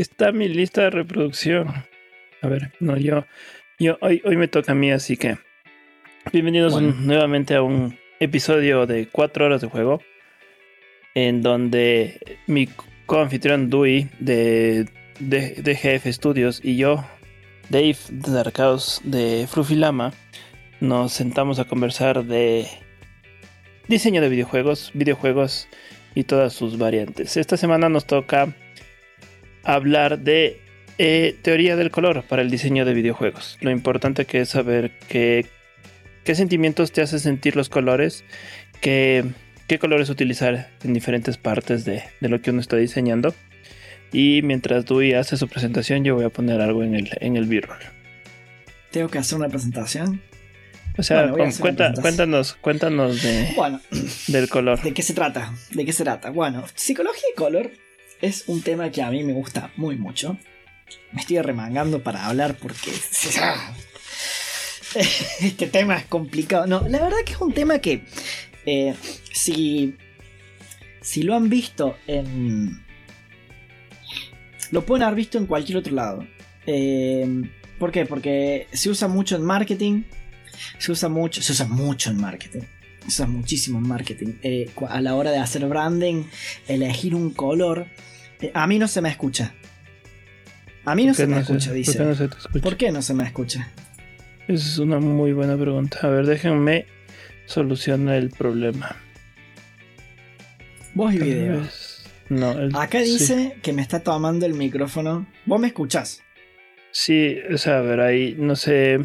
está mi lista de reproducción. A ver, no, yo, yo hoy, hoy me toca a mí, así que bienvenidos Bueno. nuevamente a un episodio de cuatro horas de juego, en donde mi coanfitrión Dewey de, de, de GF Studios y yo, Dave de de Frufilama, nos sentamos a conversar de diseño de videojuegos, videojuegos y todas sus variantes. Esta semana nos toca hablar de eh, teoría del color para el diseño de videojuegos. Lo importante que es saber qué, qué sentimientos te hace sentir los colores, qué, qué colores utilizar en diferentes partes de, de lo que uno está diseñando. Y mientras Dewey hace su presentación, yo voy a poner algo en el, en el B-roll. Tengo que hacer una presentación. O sea, Bueno, cuenta- cuéntanos, cuéntanos de, Bueno, del color. ¿de qué se trata? ¿De qué se trata? Bueno, psicología y color es un tema que a mí me gusta muy mucho. Me estoy remangando para hablar porque este tema es complicado. No, la verdad que es un tema que eh, si si lo han visto en lo pueden haber visto en cualquier otro lado. Eh, ¿Por qué? Porque se usa mucho en marketing. Se usa mucho, se usa mucho en marketing. Se usa muchísimo en marketing. Eh, a la hora de hacer branding, elegir un color. Eh, a mí no se me escucha. A mí no ¿Por se me no escucha, ¿por dice. qué no se te escucha? ¿Por qué no se me escucha? Esa es una muy buena pregunta. A ver, déjenme solucionar el problema. Voz y video. No, el- Acá sí. dice que me está tomando el micrófono. ¿Vos me escuchás? Sí, o sea, a ver, ahí no sé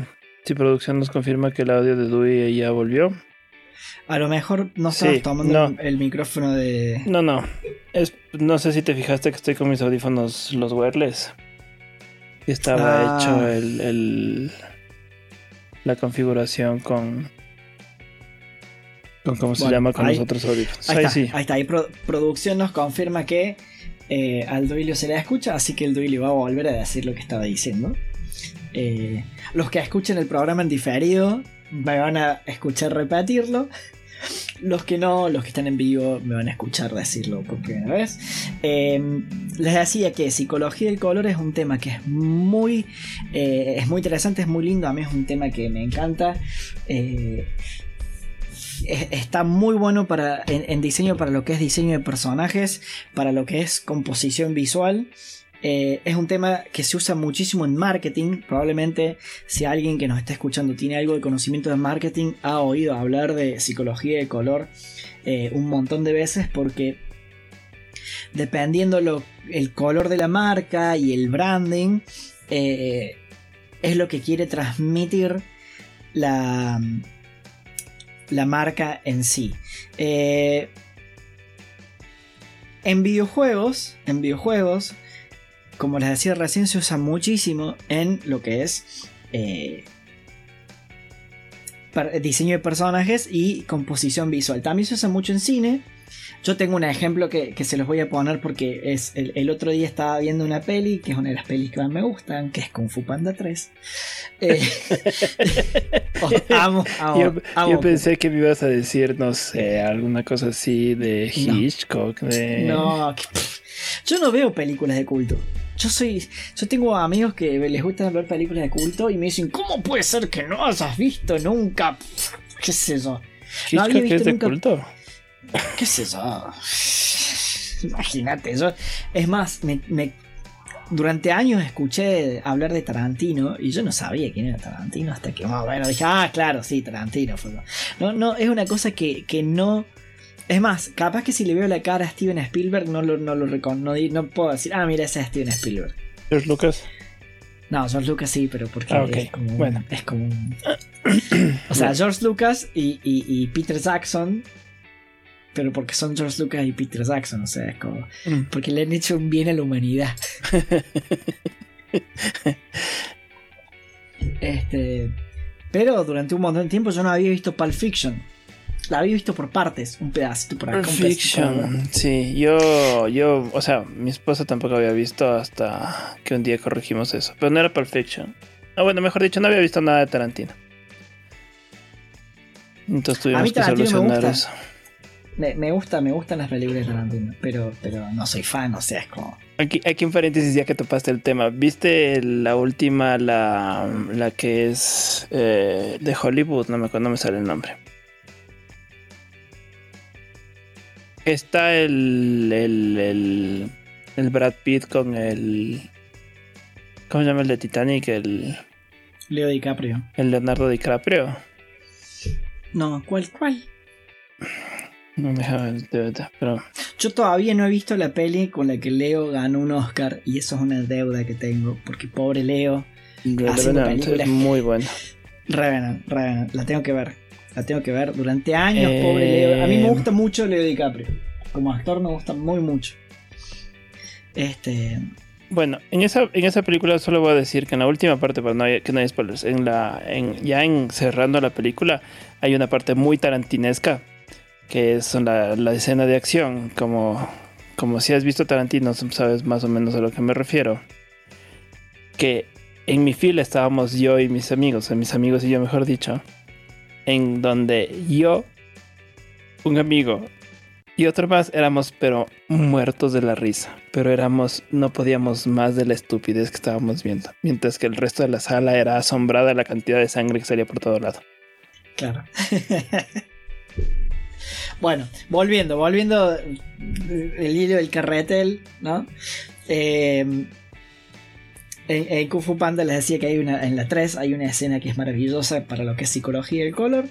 si producción nos confirma que el audio de Dewey ya volvió. A lo mejor no Sí, estabas tomando no. el, micrófono de. No, no. Es, no sé si te fijaste que estoy con mis audífonos, los wireless. Y estaba Ah. hecho el, el- la configuración con. con cómo se Bueno, llama con ahí- los otros audífonos. Ahí, Ahí, está, sí. ahí está. Ahí pro- producción nos confirma que eh, al Duilio se le escucha, así que el Duilio va a volver a decir lo que estaba diciendo. Eh, los que escuchen el programa en diferido me van a escuchar repetirlo. Los que no, los que están en vivo, me van a escuchar decirlo por primera vez. Eh, les decía que psicología del color es un tema que es muy, eh, es muy interesante, es muy lindo. A mí es un tema que me encanta. Está muy bueno para, en, diseño para lo que es diseño de personajes, para lo que es composición visual. Eh, es un tema que se usa muchísimo en marketing. Probablemente si alguien que nos está escuchando tiene algo de conocimiento de marketing, ha oído hablar de psicología de color eh, un montón de veces porque dependiendo lo, el color de la marca y el branding, eh, es lo que quiere transmitir la, la marca en sí. Eh, en videojuegos, en videojuegos, como les decía recién, se usa muchísimo en lo que es eh, diseño de personajes y composición visual. También se usa mucho en cine. Yo tengo un ejemplo que, que se los voy a poner porque es el, el otro día estaba viendo una peli, que es una de las pelis que más me gustan, que es Kung Fu Panda 3. Eh, oh, amo, amo, Yo, amo yo pensé que me ibas a decir, no sé, alguna cosa así de No. Hitchcock, de... No, que- pff, yo no veo películas de culto. Yo soy. Yo tengo amigos que les gusta ver películas de culto y me dicen, ¿cómo puede ser que no hayas visto nunca? ¿Qué sé yo? No había visto es de culto. ¿Qué sé yo? Imagínate, yo. Es más, me, me- durante años escuché hablar de Tarantino y yo no sabía quién era Tarantino hasta que más o menos dije, ah, claro, sí, Tarantino fue. No, no, es una cosa que, que no. Es más, capaz que si le veo la cara a Steven Spielberg no lo, no lo no, no puedo decir, ah, mira, ese es Steven Spielberg. George Lucas. No, George Lucas sí, pero porque Ah, es como un- Bueno. es como un- O sea, George Lucas y, y- y Peter Jackson, pero porque son George Lucas y Peter Jackson, o sea, es como... Mm. Porque le han hecho un bien a la humanidad. este... Pero durante un montón de tiempo yo no había visto Pulp Fiction. La había visto por partes, un pedacito por acá, Pulp. Fiction. Sí, yo, yo, o sea, mi esposa tampoco había visto hasta que un día corregimos eso. Pero no era Pulp Fiction. Ah, bueno, mejor dicho, no había visto nada de Tarantino. Entonces tuvimos que solucionar eso. Me, gusta, me gustan las películas de Tarantino, pero, pero no soy fan, o sea, es como. Aquí, aquí en paréntesis, ya que topaste el tema, ¿viste la última, la, la que es eh, de Hollywood? No me, no me sale el nombre. Está el, el, el, el Brad Pitt con el. ¿Cómo se llama el de Titanic? El. Leo DiCaprio. El Leonardo DiCaprio. No, ¿cuál? ¿Cuál? No me de verdad, pero. Yo todavía no he visto la peli con la que Leo ganó un Oscar y eso es una deuda que tengo, porque pobre Leo. Revenant es muy bueno. Revenant, Revenant, la tengo que ver. La tengo que ver durante años, pobre Leo. A mí me eh, gusta mucho Leo DiCaprio. Como actor me gusta muy mucho. Este. Bueno, en esa, en esa película solo voy a decir que en la última parte, para no que no haya spoilers, en la, en, ya en cerrando la película, hay una parte muy tarantinesca que es la, la escena de acción, como, como si has visto Tarantino, sabes más o menos a lo que me refiero. Que en mi fila estábamos yo y mis amigos, mis amigos y yo mejor dicho, en donde yo, un amigo y otro más éramos pero muertos de la risa, pero éramos, no podíamos más de la estupidez que estábamos viendo, mientras que el resto de la sala era asombrada de la cantidad de sangre que salía por todo lado. Claro. Bueno, volviendo, volviendo el hilo del carretel, ¿no? Eh, en, Kung Fu Panda les decía que hay una, en la 3 hay una escena que es maravillosa para lo que es psicología del color,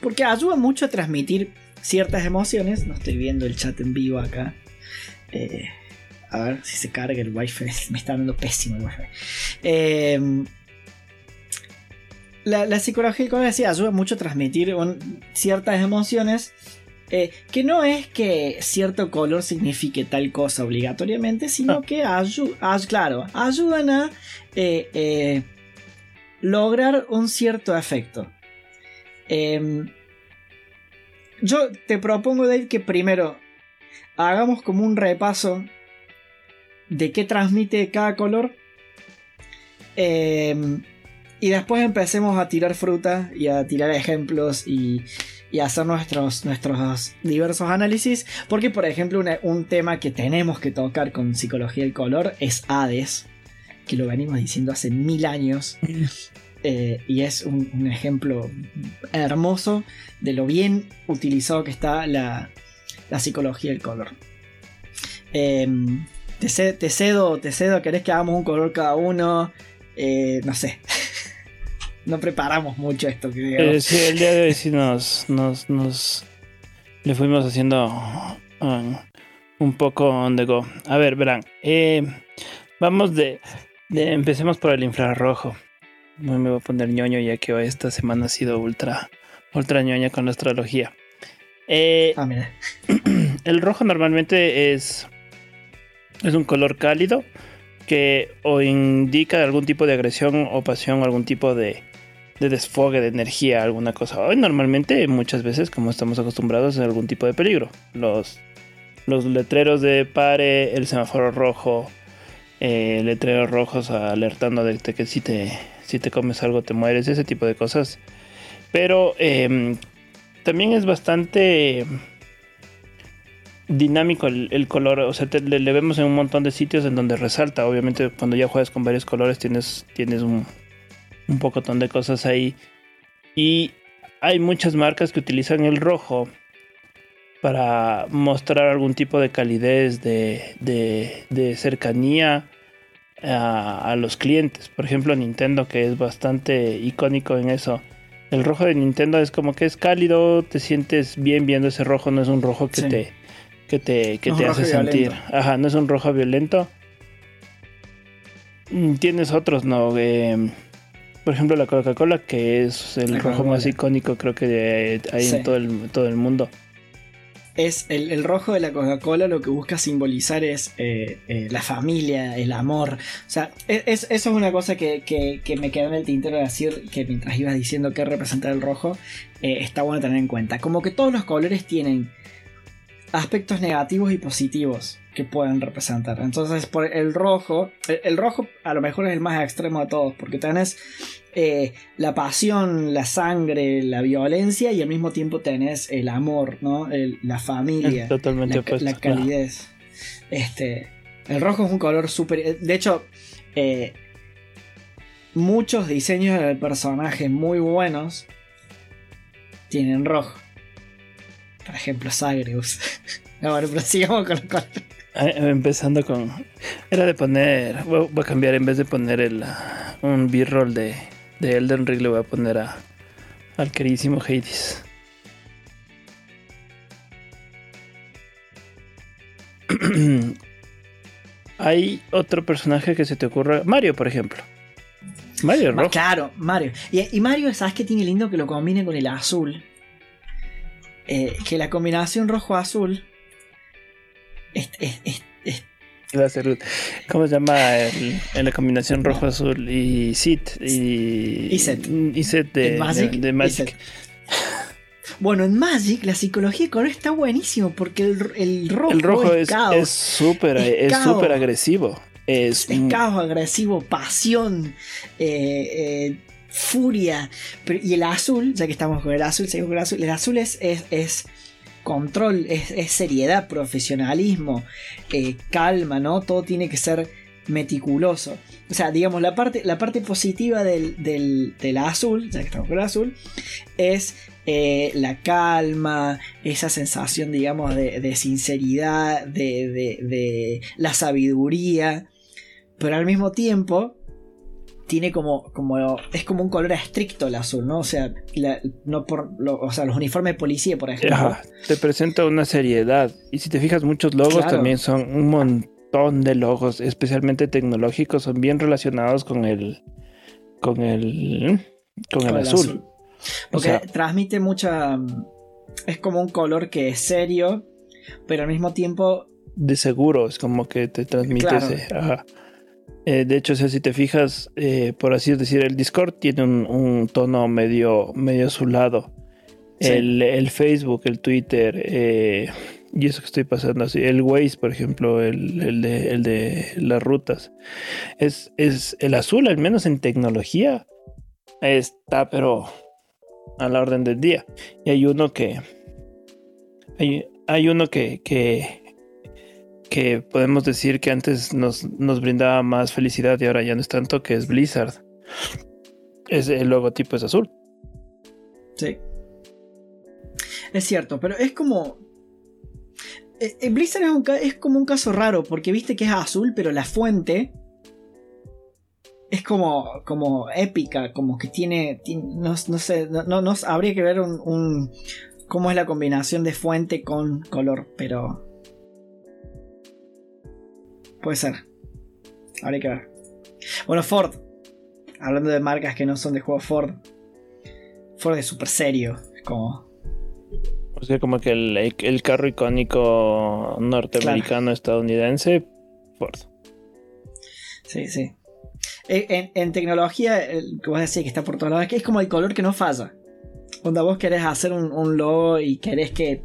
porque ayuda mucho a transmitir ciertas emociones. No estoy viendo el chat en vivo acá. Eh, a ver si se carga el wifi. Me está dando pésimo el wifi. Eh, la, psicología del color decía, ayuda mucho a transmitir ciertas emociones eh, que no es que cierto color signifique tal cosa obligatoriamente, sino ah. que claro, ayudan a eh, eh, lograr un cierto efecto. Em, yo te propongo, Dave, que primero hagamos como un repaso de qué transmite cada color. Em, y después empecemos a tirar fruta y a tirar ejemplos y, y hacer nuestros, nuestros diversos análisis. Porque, por ejemplo, un tema que tenemos que tocar con psicología del color es Hades, que lo venimos diciendo hace mil años. Eh, y es un, ejemplo hermoso de lo bien utilizado que está la, psicología del color. Em, te, cedo, te cedo, ¿querés que hagamos un color cada uno? Eh, no sé. no preparamos mucho esto. Que eh, sí, el día de hoy sí nos, nos, le fuimos haciendo um, un poco on the go. A ver, verán. Eh, vamos de, Empecemos por el infrarrojo. No me voy a poner ñoño ya que esta semana ha sido ultra, ultra ñoña con la astrología. Eh, ah, mira. El rojo normalmente es, es un color cálido que o indica algún tipo de agresión o pasión, algún tipo de, de desfogue de energía, alguna cosa. Hoy normalmente, muchas veces, como estamos acostumbrados, a algún tipo de peligro. Los, los letreros de pare, el semáforo rojo, eh, letreros rojos alertando de que si te, si te comes algo te mueres, ese tipo de cosas. Pero em, también es bastante dinámico el, color, o sea, le, vemos en un montón de sitios en donde resalta. Obviamente, cuando ya juegas con varios colores, tienes, tienes un, un pocotón de cosas ahí. Y hay muchas marcas que utilizan el rojo para mostrar algún tipo de calidez, de, de, cercanía a, los clientes. Por ejemplo, Nintendo, que es bastante icónico en eso. El rojo de Nintendo es como que es cálido, te sientes bien viendo ese rojo, no es un rojo que te que te, que te hace sentir. Ajá, no es un rojo violento. Mm, tienes otros, ¿no? Eh, por ejemplo, la Coca-Cola, que es el rojo más icónico, creo que hay en todo el, todo el mundo. Es el, rojo de la Coca-Cola lo que busca simbolizar es eh, eh, la familia, el amor. O sea, eso es una cosa que, me quedó en el tintero de decir que mientras ibas diciendo qué representa el rojo, eh, está bueno tener en cuenta. Como que todos los colores tienen aspectos negativos y positivos que pueden representar. Entonces, por el rojo, el, rojo a lo mejor es el más extremo de todos, porque tenés eh, la pasión, la sangre, la violencia y al mismo tiempo tenés el amor, ¿no? la familia, Totalmente la, calidez. Este, el rojo es un color súper... De hecho, eh, muchos diseños de personajes muy buenos tienen rojo. Por ejemplo, Sagreus. no, bueno, pero sigamos con los ah, Empezando con. Era de poner. Voy a cambiar en vez de poner el, un b-roll de, de Elden Ring, le voy a poner a, al queridísimo Hades. ¿Hay otro personaje que se te ocurra? Mario, por ejemplo. Mario rojo. Claro, Mario. Y, y, Mario, ¿sabes qué tiene lindo que lo combine con el azul? Eh, que la combinación rojo-azul es, ¿Cómo se llama en la combinación rojo-azul? Y Sit. Y, y Set. Y Set de, Magic. Bueno, en Magic la psicología de color está buenísimo porque el, rojo, el rojo es súper es, súper agresivo. Es, caos, agresivo, pasión, eh, eh, furia. y el azul, ya que estamos con el azul, seguimos con el azul. El azul es, es, control, es, seriedad, profesionalismo, eh, calma, ¿no? Todo tiene que ser meticuloso. O sea, digamos, la parte, la parte positiva del, del, azul, ya que estamos con el azul, es eh, la calma, esa sensación, digamos, de, sinceridad, de, de, la sabiduría. Pero al mismo tiempo, tiene como, como es como un color estricto el azul, ¿no? O sea, no por o sea, los uniformes de policía, por ejemplo. te presenta una seriedad. Y si te fijas, muchos logos también son un montón de logos, especialmente tecnológicos, son bien relacionados con el con el con, el, azul. Porque transmite mucha es como un color que es serio, pero al mismo tiempo de seguro, es como que te transmite ese, ajá. Eh, de hecho, si te fijas, eh, por así decir, el Discord tiene un, tono medio, medio azulado. El, Facebook, el Twitter, eh, y eso que estoy pasando así. El Waze, por ejemplo, el, de, las rutas. Es, es el azul, al menos en tecnología, está, pero a la orden del día. Y hay uno que. Hay, hay uno que, que, que podemos decir que antes nos, nos, brindaba más felicidad y ahora ya no es tanto, que es Blizzard. Es, el logotipo es azul. Sí. Es cierto, pero es como. Eh, eh, Blizzard es, es, como un caso raro, porque viste que es azul, pero la fuente es como, como épica, como que tiene. no, sé, no, no, habría que ver un, un, cómo es la combinación de fuente con color, pero Puede ser. Habría que ver. Bueno, Ford. Hablando de marcas que no son de juego Ford. Ford es súper serio. Es como. O sea, como que el, carro icónico norteamericano estadounidense. Ford. Sí, sí. En, en tecnología, que vos decís que está por todos lados, es que es como el color que no falla. Cuando vos querés hacer un, un logo y querés que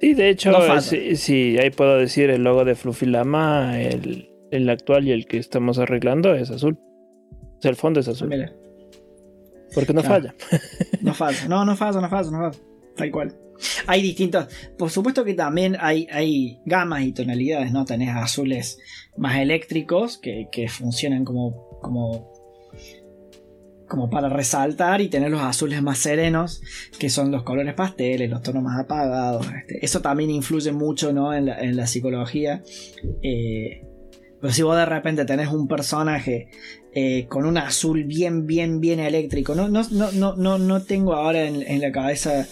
Sí, de hecho, sí, ahí puedo decir el logo de Fluffy Lama, el, el, actual y el que estamos arreglando es azul. O sea, el fondo es azul. Porque no falla. No falla, no, no falla, no falla, no falla. Tal cual. Hay distintos. Por supuesto que también hay, hay gamas y tonalidades, ¿no? Tenés azules más eléctricos que, que funcionan como, como como para resaltar y tener los azules más serenos, que son los colores pasteles, los tonos más apagados. Este, eso también influye mucho ¿no? en, la, psicología. Eh, pero si vos de repente tenés un personaje eh, con un azul bien, bien, bien eléctrico, no, no, no, no, no tengo ahora en, la cabeza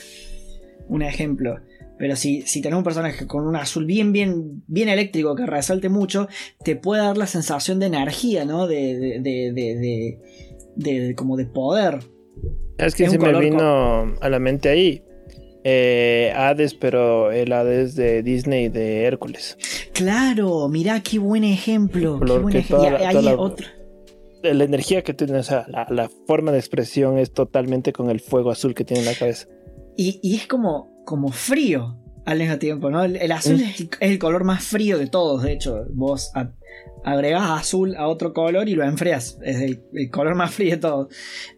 un ejemplo. Pero si, si tenés un personaje con un azul bien, bien, bien eléctrico que resalte mucho, te puede dar la sensación de energía, ¿no? de, de, de de, como de poder. Es que se me vino a la mente ahí. Eh, Hades, pero el Hades de Disney de Hércules. Claro, mira qué buen ejemplo. la, energía que tiene, o sea, la, forma de expresión es totalmente con el fuego azul que tiene en la cabeza. Y, es como, como frío. al mismo tiempo, ¿no? El, el azul es, el, es el color más frío de todos, de hecho. Vos a- agregás azul a otro color y lo enfrías. Es el, el color más frío de todos.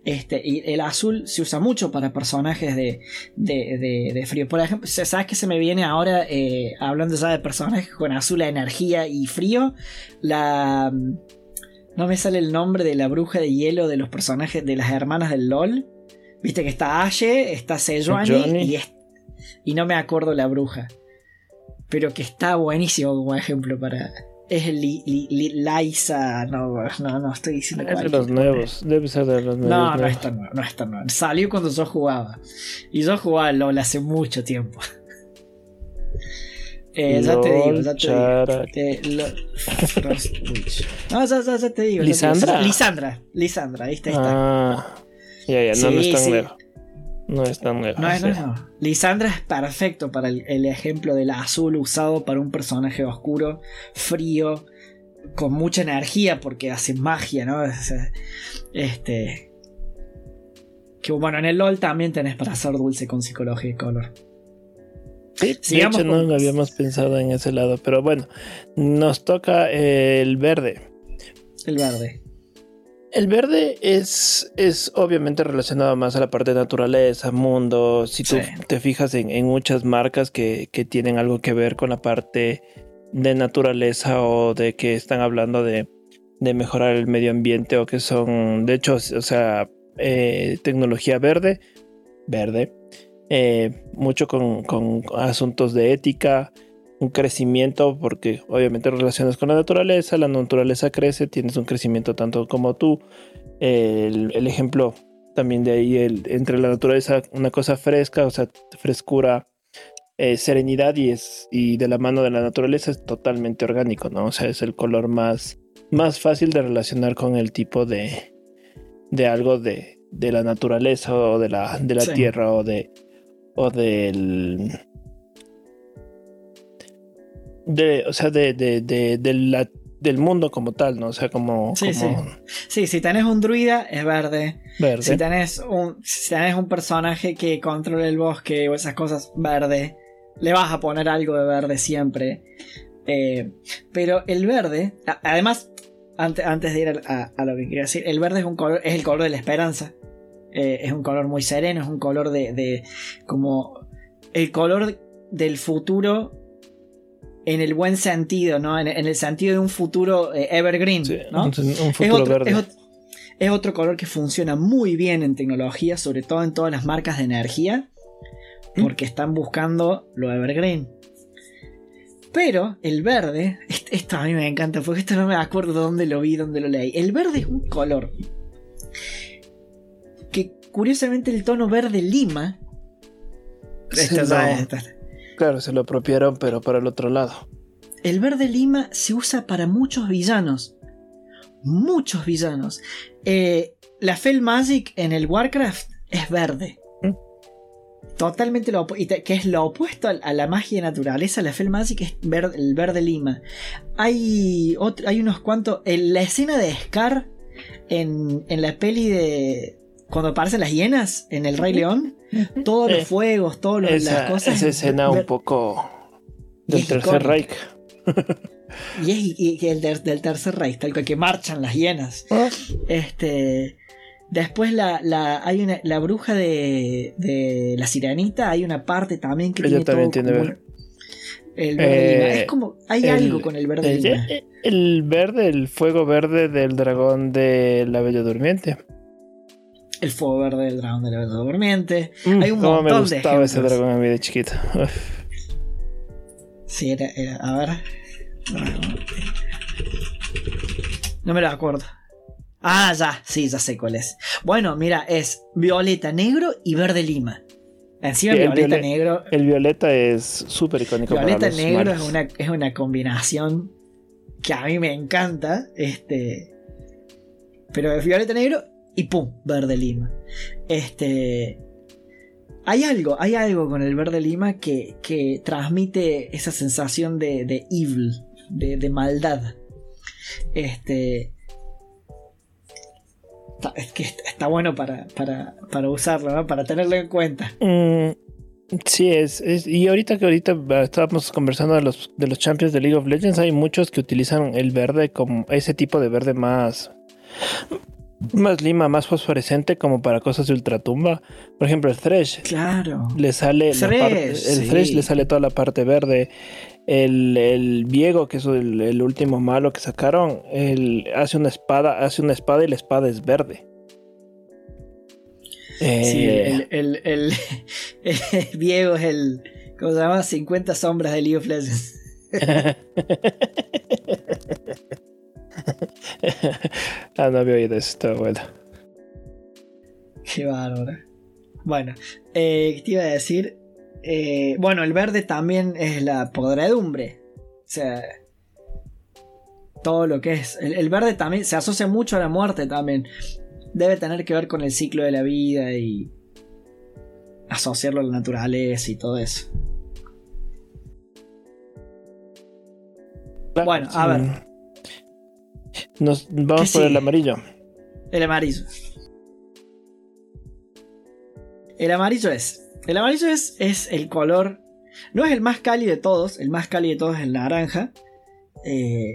Este, y el azul se usa mucho para personajes de, de, de- de frío. Por ejemplo, ¿sabes qué se me viene ahora? eh, hablando ya de personajes con azul, energía y frío. La. No me sale el nombre de la bruja de hielo de los personajes de las hermanas del LOL. Viste que está Ashe, está Sejuani y, es- y no me acuerdo la bruja. Pero que está buenísimo como ejemplo para. Es Li, Li- Li- Liza. No, no, no estoy diciendo Es de los nuevos. Debe ser de los nuevos. No, no es tan nuevo, no es tan nuevo. Salió cuando yo jugaba. Y yo jugaba LOL hace mucho tiempo. Eh, ya te digo, ya te digo. Eh, lo-. No, ya, ya, ya te digo. ¿Lisandra? Lisandra. Lisandra. Ahí está. Ah, ya, ya, no, no Sí, es tan sí. nuevo. No es tan nuevo. No, sí. no, no. Lisandra es perfecto para el, el ejemplo del azul usado para un personaje oscuro, frío, con mucha energía porque hace magia, ¿no? Este. Que bueno, en el LOL también tenés para hacer dulce con psicología y color. Sí, de hecho, con- no habíamos pensado en ese lado. Pero bueno, nos toca el verde. El verde. El verde es, es obviamente relacionado más a la parte de naturaleza, mundo. Si tú Sí. te fijas en, en muchas marcas que, que tienen algo que ver con la parte de naturaleza o de que están hablando de, de mejorar el medio ambiente o que son, de hecho, o sea, eh, tecnología verde, verde, eh, mucho con, con asuntos de ética, un crecimiento, porque obviamente relacionas con la naturaleza, la naturaleza crece, tienes un crecimiento tanto como tú. El, el ejemplo también de ahí, el, entre la naturaleza, una cosa fresca, o sea, frescura, eh, serenidad y, es, y de la mano de la naturaleza es totalmente orgánico, ¿no? O sea, es el color más, más fácil de relacionar con el tipo de, de algo de, de la naturaleza o de la, de la Sí. tierra o de o del de o sea de, de, de- de la- del mundo como tal no o sea como, Sí, como Sí, si tenés un druida, es verde. verde Si tenés un, si tenés un personaje que controla el bosque o esas cosas, verde. Le vas a poner algo de verde siempre. Eh, pero el verde, además, ante- antes de ir a, a- a lo que quería decir, el verde es un color, es el color de la esperanza. Eh, es un color muy sereno, es un color de, de como el color del futuro en el buen sentido, ¿no? En, en el sentido de un futuro eh, evergreen, Sí, ¿no? un, un es futuro otro, verde es ot- es otro color que funciona muy bien en tecnología, sobre todo en todas las marcas de energía, ¿Mm? porque están buscando lo evergreen. Pero el verde, est- esto a mí me encanta, porque esto no me acuerdo dónde lo vi, dónde lo leí. El verde es un color que curiosamente el tono verde lima. Esto no. ya es- esto- claro se lo apropiaron pero para el otro lado El verde lima se usa para muchos villanos. Muchos villanos. Eh, la Fel Magic en el Warcraft es verde. ¿Mm? Totalmente lo opuesto. Que es lo opuesto a, a la magia de naturaleza. La Fel Magic es ver- el verde lima. Hay, otro- hay unos cuantos. En la escena de Scar en, en la peli de. Cuando aparecen las hienas en el Rey León. Todos Eh, los fuegos, todas las cosas. esa escena un poco del tercer. Reich Y es y- y el del, del tercer rey, tal cual que marchan las hienas. Este. Después la, la, hay una, la bruja de, de la sirenita, hay una parte también que Ella tiene también todo tiene como verde. el verde Eh, lima. Es como, hay el- algo con el verde el, lima. el verde el fuego verde del dragón de la bella durmiente El fuego verde del dragón de la Bella durmiente. Mm, Hay un cómo me montón de gustaba ese dragón a mí de chiquito Uf. Sí, era, era- a ver. No me lo acuerdo. Ah, ya, sí, ya sé cuál es. Bueno, mira, es violeta negro y verde lima. Encima Sí, el violeta violet- negro. el violeta es súper icónico Violeta para los negro es una, es una combinación que a mí me encanta. Este. Pero es violeta negro y pum, verde lima. Este. Hay algo, hay algo con el verde lima que, que transmite esa sensación de, de evil, de, de maldad. Este. Está, es que está bueno para, para, para usarlo, ¿no? para tenerlo en cuenta. Mm, Sí, es, y ahorita que ahorita estábamos conversando de los, de los champions de League of Legends, hay muchos que utilizan el verde como ese tipo de verde más más lima, más fosforescente como para cosas de ultratumba. Por ejemplo, el Thresh. Claro. Le sale Thresh, la parte, el sí. Thresh le sale toda la parte verde. El, el Viego, que es el, el último malo que sacaron, él hace una espada, hace una espada y la espada es verde. Sí, Eh, el, el, el- el Diego es el. ¿Cómo se llama? 50 sombras de League of Legends. ah, no había oído eso, está bueno. Qué bárbaro. Bueno, eh, ¿qué te iba a decir? Eh, bueno, el verde también es la podredumbre. O sea, todo lo que es. El, el verde también se asocia mucho a la muerte también. Debe tener que ver con el ciclo de la vida y asociarlo a la naturaleza y todo eso. Claro, Bueno, a ver. Nos vamos ¿Qué por el amarillo. El amarillo. El amarillo es. El amarillo es, es el color. No es el más cálido de todos. El más cálido de todos es el naranja. Eh,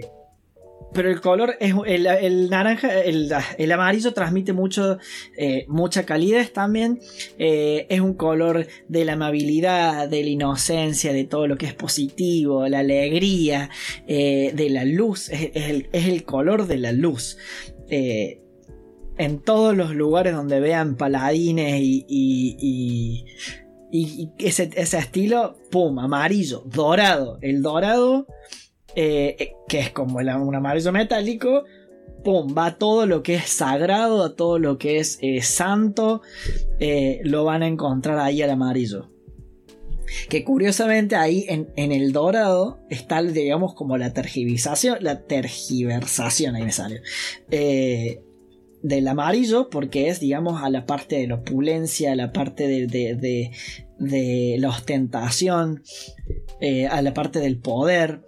pero el color es. El, el naranja. El, el amarillo transmite mucho. eh, mucha calidez también. Eh, es un color de la amabilidad, de la inocencia, de todo lo que es positivo, la alegría, eh, de la luz. Es, el, es el color de la luz. En todos los lugares donde vean paladines y, y- y- y ese, ese estilo, pum, amarillo, dorado. El dorado, eh, eh, que es como el- un amarillo metálico, pum, va todo lo que es sagrado, a todo lo que es eh, santo, lo van a encontrar ahí al amarillo. Que curiosamente ahí en, el dorado está, digamos, como la tergiversación, la tergiversación, ahí me salió, eh, del amarillo, porque es, digamos, a la parte de la opulencia, a la parte de, la ostentación, a la parte del poder.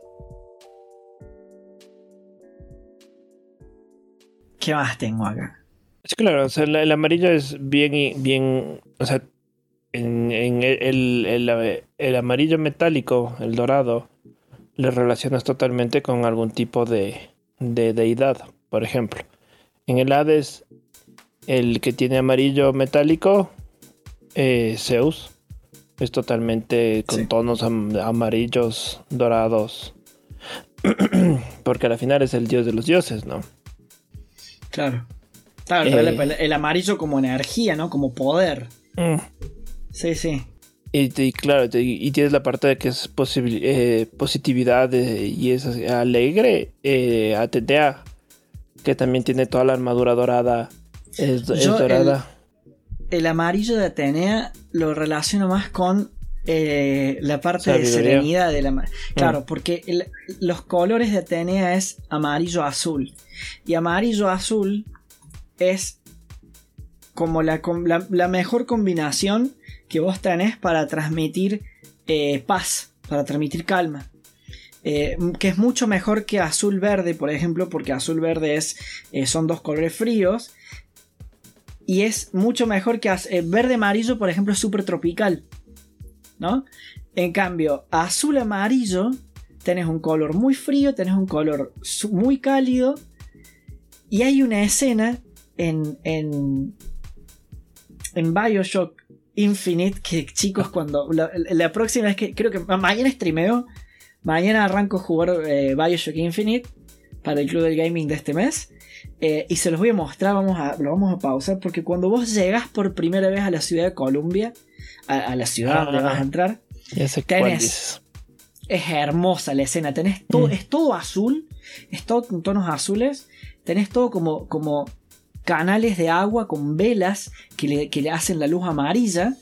¿Qué más tengo acá? Sí, claro, o sea, el, el amarillo es bien, bien, o sea, en, en el, el- el- el amarillo metálico, el dorado, le relacionas totalmente con algún tipo de, de deidad, por ejemplo. En el Hades, el que tiene amarillo metálico, eh, Zeus, es totalmente con Sí. tonos am- amarillos, dorados, porque al final es el dios de los dioses, ¿no? Claro. Claro, Eh. el, el amarillo como energía, ¿no? Como poder. Mm. Sí, sí. Y, y claro, y tienes la parte de que es eh, positividad eh, y es alegre. Eh, Atenea, que también tiene toda la armadura dorada. Es, dorada. El amarillo de Atenea lo relaciono más con eh, la parte de serenidad de la Claro, porque el- los colores de Atenea es amarillo azul. Y amarillo azul es como la, mejor combinación que vos tenés para transmitir eh, paz, para transmitir calma. Eh, que es mucho mejor que azul verde, por ejemplo, porque azul verde es, eh, son dos colores fríos. Y es mucho mejor que verde amarillo, por ejemplo, es súper tropical. ¿No? En cambio, azul amarillo, tenés un color muy frío, tenés un color muy cálido. Y hay una escena en, en, en Bioshock Infinite que, chicos, cuando la, la próxima vez que creo que ma- mañana streameo, mañana arranco a jugar eh, Bioshock Infinite para el club del gaming de este mes. Eh, y se los voy a mostrar, vamos a, lo vamos a pausar, porque cuando vos llegás por primera vez a la ciudad de Columbia, a, a la ciudad donde Ah. vas a entrar, sé cuál tenés- es hermosa la escena. Tenés todo, Mm. es todo azul, es todo con tonos azules. Tenés todo como, como canales de agua con velas que le, que le hacen la luz amarilla.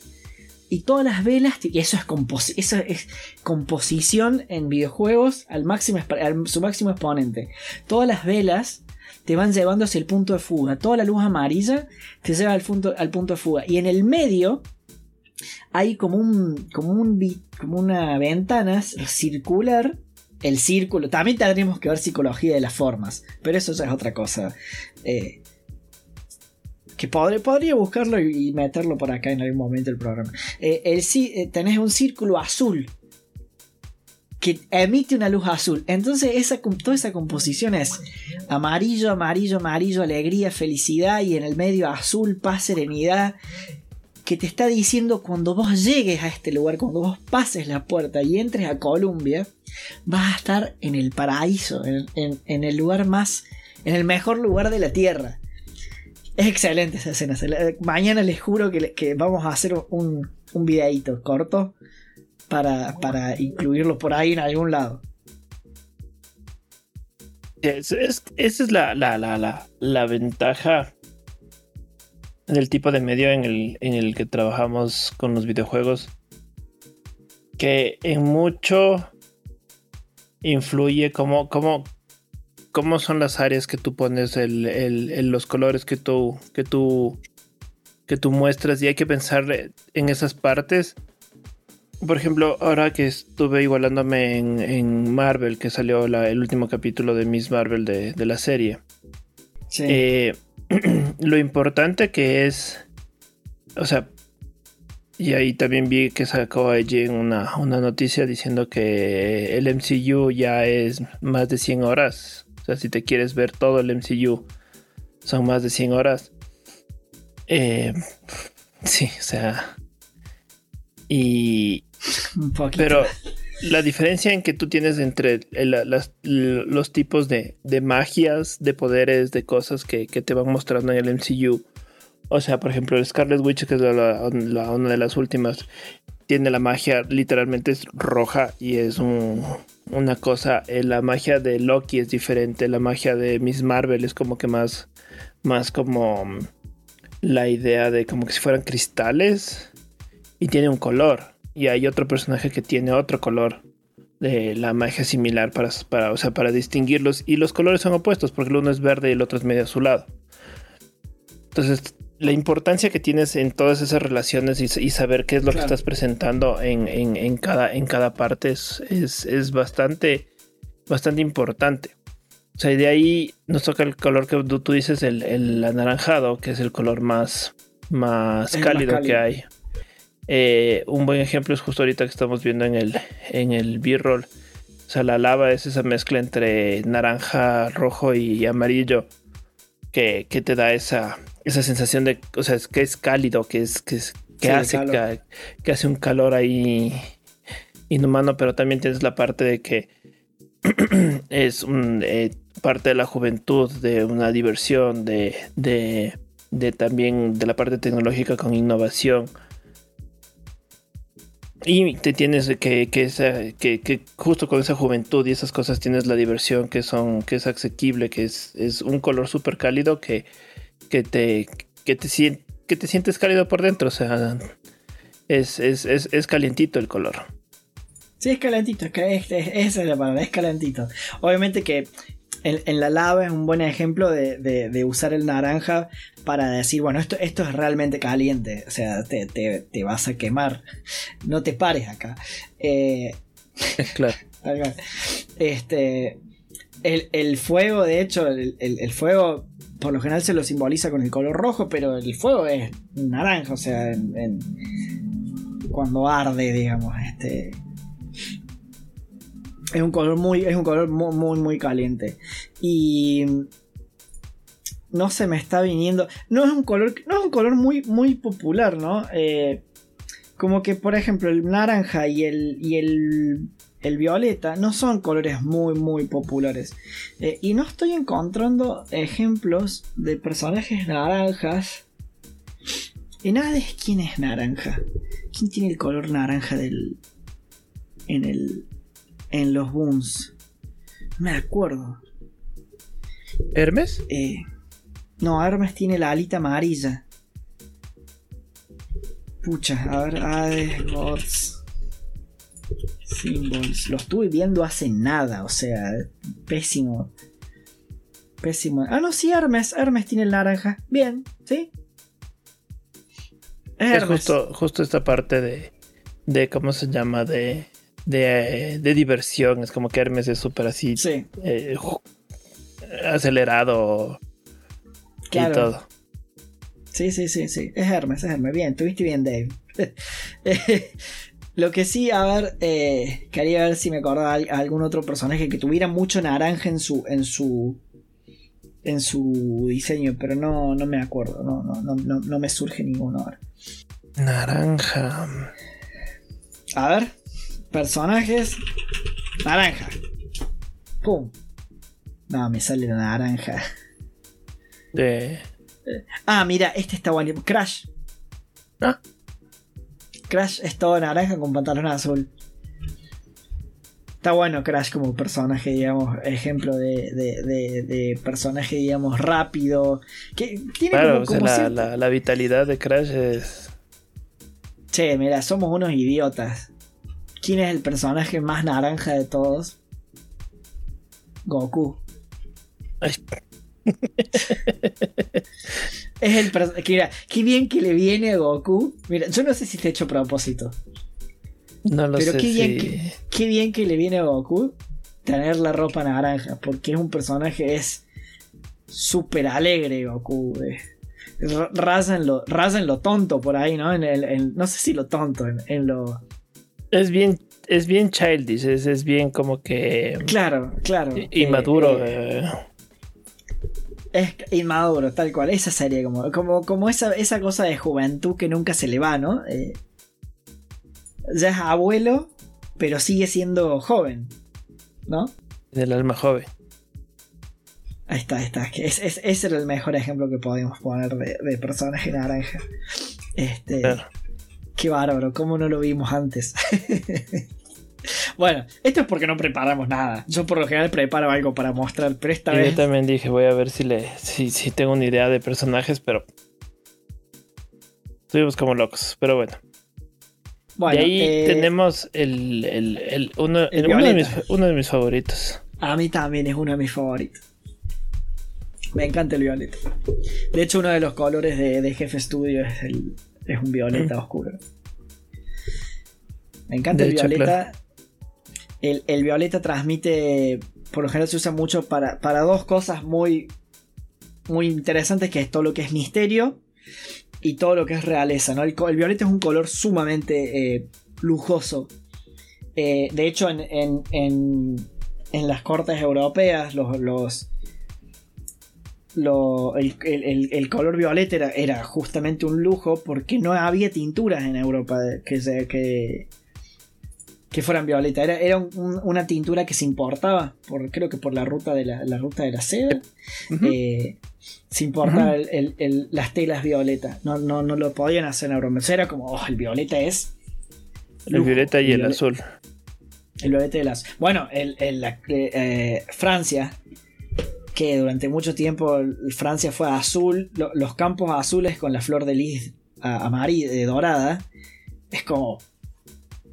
Y todas las velas, y eso es, composi- eso es composición en videojuegos al máximo, su máximo exponente. Todas las velas te van llevando hacia el punto de fuga. Toda la luz amarilla te lleva al punto, al punto de fuga. Y en el medio hay como un, como un como una ventana circular. El círculo. También tendríamos que ver psicología de las formas. Pero eso es otra cosa. eh, que podría, podría buscarlo y, meterlo por acá en algún momento del programa. Eh, el, eh, tenés un círculo azul que emite una luz azul. Entonces esa, toda esa composición es amarillo, amarillo, amarillo, alegría, felicidad y en el medio azul, paz, serenidad. Que te está diciendo cuando vos llegues a este lugar, cuando vos pases la puerta y entres a Columbia, vas a estar en el paraíso, en, el lugar más, en el mejor lugar de la tierra. Es excelente esa escena. Mañana les juro que, vamos a hacer un, un videito corto para, incluirlo por ahí en algún lado. esa es la, ventaja del tipo de medio en el, en el que trabajamos con los videojuegos. Que en mucho influye cómo, cómo, cómo son las áreas que tú pones, el, los colores que tú, que tú, que tú muestras. Y hay que pensar en esas partes por ejemplo, ahora que estuve igualándome en, Marvel, que salió el último capítulo de Miss Marvel de, la serie. Eh, lo importante que es. O sea. Y ahí también vi que sacó allí una, una noticia diciendo que el MCU ya es más de 100 horas. O sea, si te quieres ver todo el MCU, son más de 100 horas. Eh, sí, o sea. Y. Pero la diferencia en que tú tienes entre los tipos de, magias, de poderes, de cosas que, te van mostrando en el MCU. O sea, por ejemplo, el Scarlet Witch, que es una de las últimas, tiene la magia literalmente es roja y es una cosa. Eh, la magia de Loki es diferente. La magia de Miss Marvel es como que más, más como mm, la idea de como que si fueran cristales y tiene un color. Y hay otro personaje que tiene otro color de la magia similar para, para, o sea, para distinguirlos. Y los colores son opuestos porque el uno es verde y el otro es medio azulado. Entonces, la importancia que tienes en todas esas relaciones y, saber qué es lo que estás presentando en, cada, en cada parte es, es, bastante, bastante importante. O sea, y de ahí nos toca el color que tú, dices, el, anaranjado, que es el color más, más cálido que hay. Eh, un buen ejemplo es justo ahorita que estamos viendo en el, en el B-roll. O sea, la lava es esa mezcla entre naranja, rojo y amarillo que, te da esa, esa sensación de, o sea, que es cálido, que es que, que hace que, hace un calor ahí inhumano, pero también tienes la parte de que es un, eh, parte de la juventud, de una diversión, de, de, de también de la parte tecnológica con innovación. Y te tienes que, que, justo con esa juventud y esas cosas tienes la diversión que son, que es asequible, que es, es un color súper cálido que, que te, que te, que te sientes cálido por dentro. O sea, es, es, es, es calientito el color. Sí, es calentito, es, es, esa es la palabra, es calentito. Obviamente que en, la lava es un buen ejemplo de, usar el naranja para decir, bueno, esto, esto es realmente caliente, o sea, te, vas a quemar, no te pares acá. Eh, claro. este, el, fuego, de hecho, el, fuego por lo general se lo simboliza con el color rojo, pero el fuego es naranja, o sea, cuando arde, digamos, este, es un color muy, es un color muy, muy, caliente. Y no se me está viniendo. No es un color, no es un color muy, muy popular, ¿no? Eh, como que, por ejemplo, el naranja y el, y el, el violeta no son colores muy, muy populares. Eh, y no estoy encontrando ejemplos de personajes naranjas. Y nada de quién es naranja. ¿Quién tiene el color naranja del. en el en los booms. me acuerdo. ¿Hermes? Eh, no, Hermes tiene la alita amarilla. Pucha, a ver, Hades, Gods. Symbols. Lo estuve viendo hace nada, o sea, pésimo. Pésimo. Ah, no, sí, Hermes. Hermes tiene el naranja. Bien, ¿sí? Es justo, justo esta parte de, de. ¿Cómo se llama? De de, diversión. Es como que Hermes es súper así eh, acelerado y todo. Sí, sí, sí, sí. Es Hermes, es Hermes. Bien, tuviste bien, Dave. Lo que sí, a ver, eh, quería ver si me acordaba algún otro personaje que tuviera mucho naranja en su, en su, en su diseño, pero no, no me acuerdo, no, no, no, no me surge ninguno ahora. Naranja. A ver, personajes, naranja. ¡Pum! No, me sale la naranja. De... Ah, mira, este está bueno. Crash. Ah. Crash es todo naranja con pantalón azul. Está bueno Crash como personaje, digamos, ejemplo de, de, personaje, digamos, rápido. Que tiene claro, como, la, la, vitalidad de Crash es... Che, mira, somos unos idiotas. ¿Quién es el personaje más naranja de todos? Goku. es el mira, qué bien que le viene a Goku. Mira, yo no sé si te he hecho propósito. No lo pero sé. Qué bien, que, qué bien que le viene a Goku tener la ropa naranja. Porque es un personaje, es súper alegre Goku. Eh. Raza en, lo, tonto por ahí, ¿no? En el, no sé si lo tonto, en, lo. Es bien es bien childish, es, bien como que. Claro, claro. Inmaduro. Eh, eh. Es inmaduro, tal cual. Esa sería como, como, como esa, esa cosa de juventud que nunca se le va, ¿no? Eh, ya es abuelo, pero sigue siendo joven, ¿no? Del alma joven. Ahí está, ahí está. Es, ese era el mejor ejemplo que podíamos poner de, de personaje naranja. Este. Qué bárbaro, ¿cómo no lo vimos antes? bueno, esto es porque no preparamos nada. Yo por lo general preparo algo para mostrar, pero esta vez. Yo también dije, voy a ver si le. si, si tengo una idea de personajes, pero. Estuvimos como locos, pero bueno. Bueno, y ahí eh, tenemos el, el, el, uno, uno, de mis, uno, de mis, favoritos. A mí también es uno de mis favoritos. Me encanta el violeta. De hecho, uno de los colores de, de Jefe Studio es el, es un violeta oscuro. Me encanta el violeta. El, violeta transmite. Por lo general se usa mucho para, para dos cosas muy. Muy interesantes. Que es todo lo que es misterio. Y todo lo que es realeza. ¿no? El, violeta es un color sumamente eh, lujoso. Eh, de hecho, en, en, en, en, las cortes europeas, los, los el, color violeta era, justamente un lujo porque no había tinturas en Europa que, que, que fueran violeta. Era, era una tintura que se importaba, por, creo que por la ruta de la, ruta de la seda. Eh, se importaba las telas violeta. No, no, no lo podían hacer en Europa. Era como, oh, el violeta es. el violeta y el, azul. El violeta y el azul. Bueno, el, eh, Francia que durante mucho tiempo Francia fue azul, los campos azules con la flor de lis amarilla, de dorada, es como,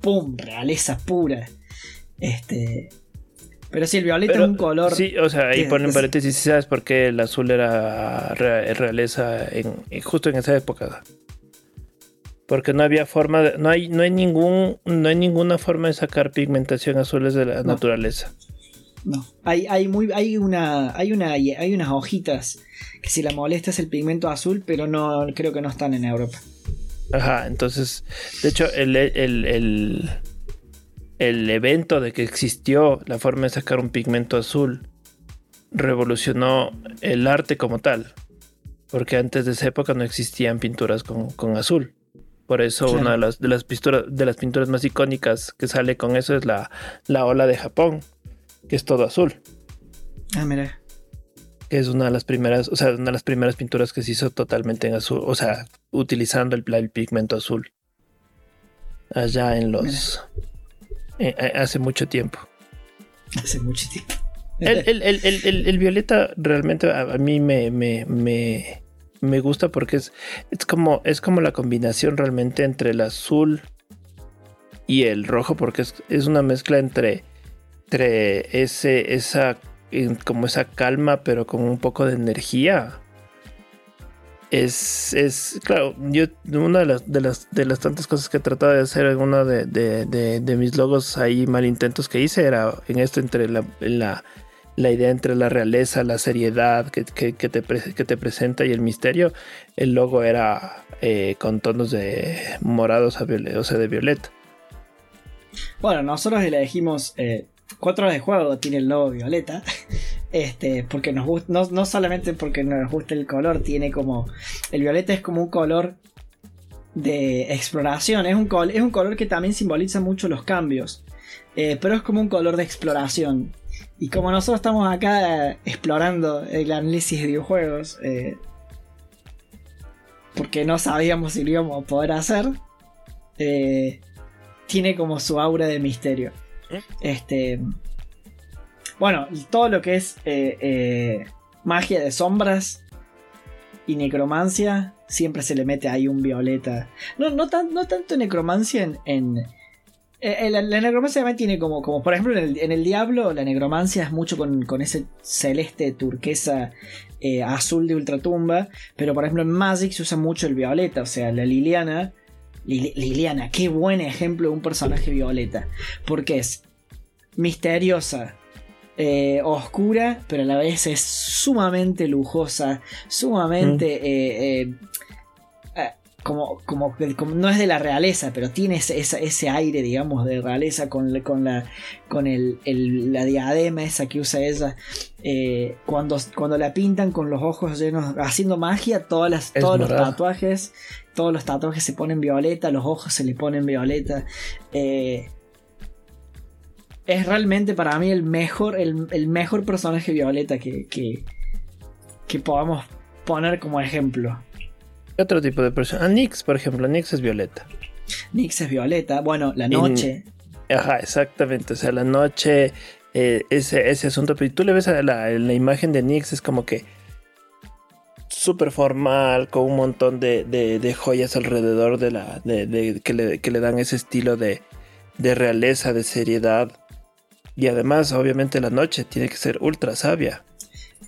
¡pum!, realeza pura. Este, pero sí, el violeta es un color. Sí, o sea, ahí ponen paréntesis, ¿sabes por qué el azul era realeza en, justo en esa época? Porque no había forma, de, no hay, no hay ningún, no hay ninguna forma de sacar pigmentación azules de la naturaleza. No. Hay, hay, muy, hay, una, hay, una, hay unas hojitas que si la molesta es el pigmento azul, pero no creo que no están en Europa. Ajá, entonces, de hecho, el, el, el, evento de que existió la forma de sacar un pigmento azul revolucionó el arte como tal. Porque antes de esa época no existían pinturas con, azul. Por eso una de las, de las, pinturas, de las pinturas más icónicas que sale con eso es la, la ola de Japón que es todo azul. Ah, mira. Que es una de las primeras, o sea, una de las primeras pinturas que se hizo totalmente en azul, o sea, utilizando el, pigmento azul. Allá en los... Eh, eh, hace mucho tiempo. Hace mucho tiempo. el, violeta realmente a, mí me, me, me, me, gusta porque es, es, como, es como la combinación realmente entre el azul y el rojo, porque es, es una mezcla entre entre ese, esa, como esa calma, pero con un poco de energía. Es, es claro, yo, una de las, de las, de las tantas cosas que he tratado de hacer en uno de, de, mis logos ahí mal intentos que hice era en esto entre la, la la idea entre la realeza, la seriedad que, te, que te, presenta y el misterio, el logo era eh, con tonos de morados o sea, de violeta. Bueno, nosotros elegimos eh, cuatro horas de juego, tiene el logo violeta. Este, porque nos gusta, no, no solamente porque nos gusta el color, tiene como. El violeta es como un color de exploración. Es un, es un color que también simboliza mucho los cambios. Eh, pero es como un color de exploración. Y como nosotros estamos acá explorando el análisis de videojuegos, eh, porque no sabíamos si lo íbamos a poder hacer, eh, tiene como su aura de misterio. Este, bueno, todo lo que es magia de sombras y necromancia, siempre se le mete ahí un violeta. No, no, no tanto necromancia en eh, eh, la, necromancia también tiene como, como por ejemplo, en el, Diablo, la necromancia es mucho con, ese celeste turquesa eh, azul de ultratumba. Pero por ejemplo, en Magic se usa mucho el violeta, o sea, la Liliana. Liliana, qué buen ejemplo de un personaje violeta. Porque es misteriosa, oscura, pero a la vez es sumamente lujosa, sumamente mm como, como, no es de la realeza, pero tiene ese, aire, digamos, de realeza con, con, la, con el, la diadema esa que usa ella. Eh, cuando, cuando la pintan con los ojos llenos, haciendo magia, todas las, todos los tatuajes, todos los tatuajes se ponen violeta, los ojos se le ponen violeta. Eh, es realmente para mí el mejor, el, mejor personaje violeta que, que, que podamos poner como ejemplo otro tipo de persona? Ah, Nix, por ejemplo. Nix es violeta. Nix es violeta. Bueno, la noche. Ajá, exactamente. O sea, la noche, eh, ese, ese asunto. Pero tú le ves a la, imagen de Nix, es como que súper formal, con un montón de, joyas alrededor de la. De, que, le, dan ese estilo de, realeza, de seriedad. Y además, obviamente, la noche tiene que ser ultra sabia.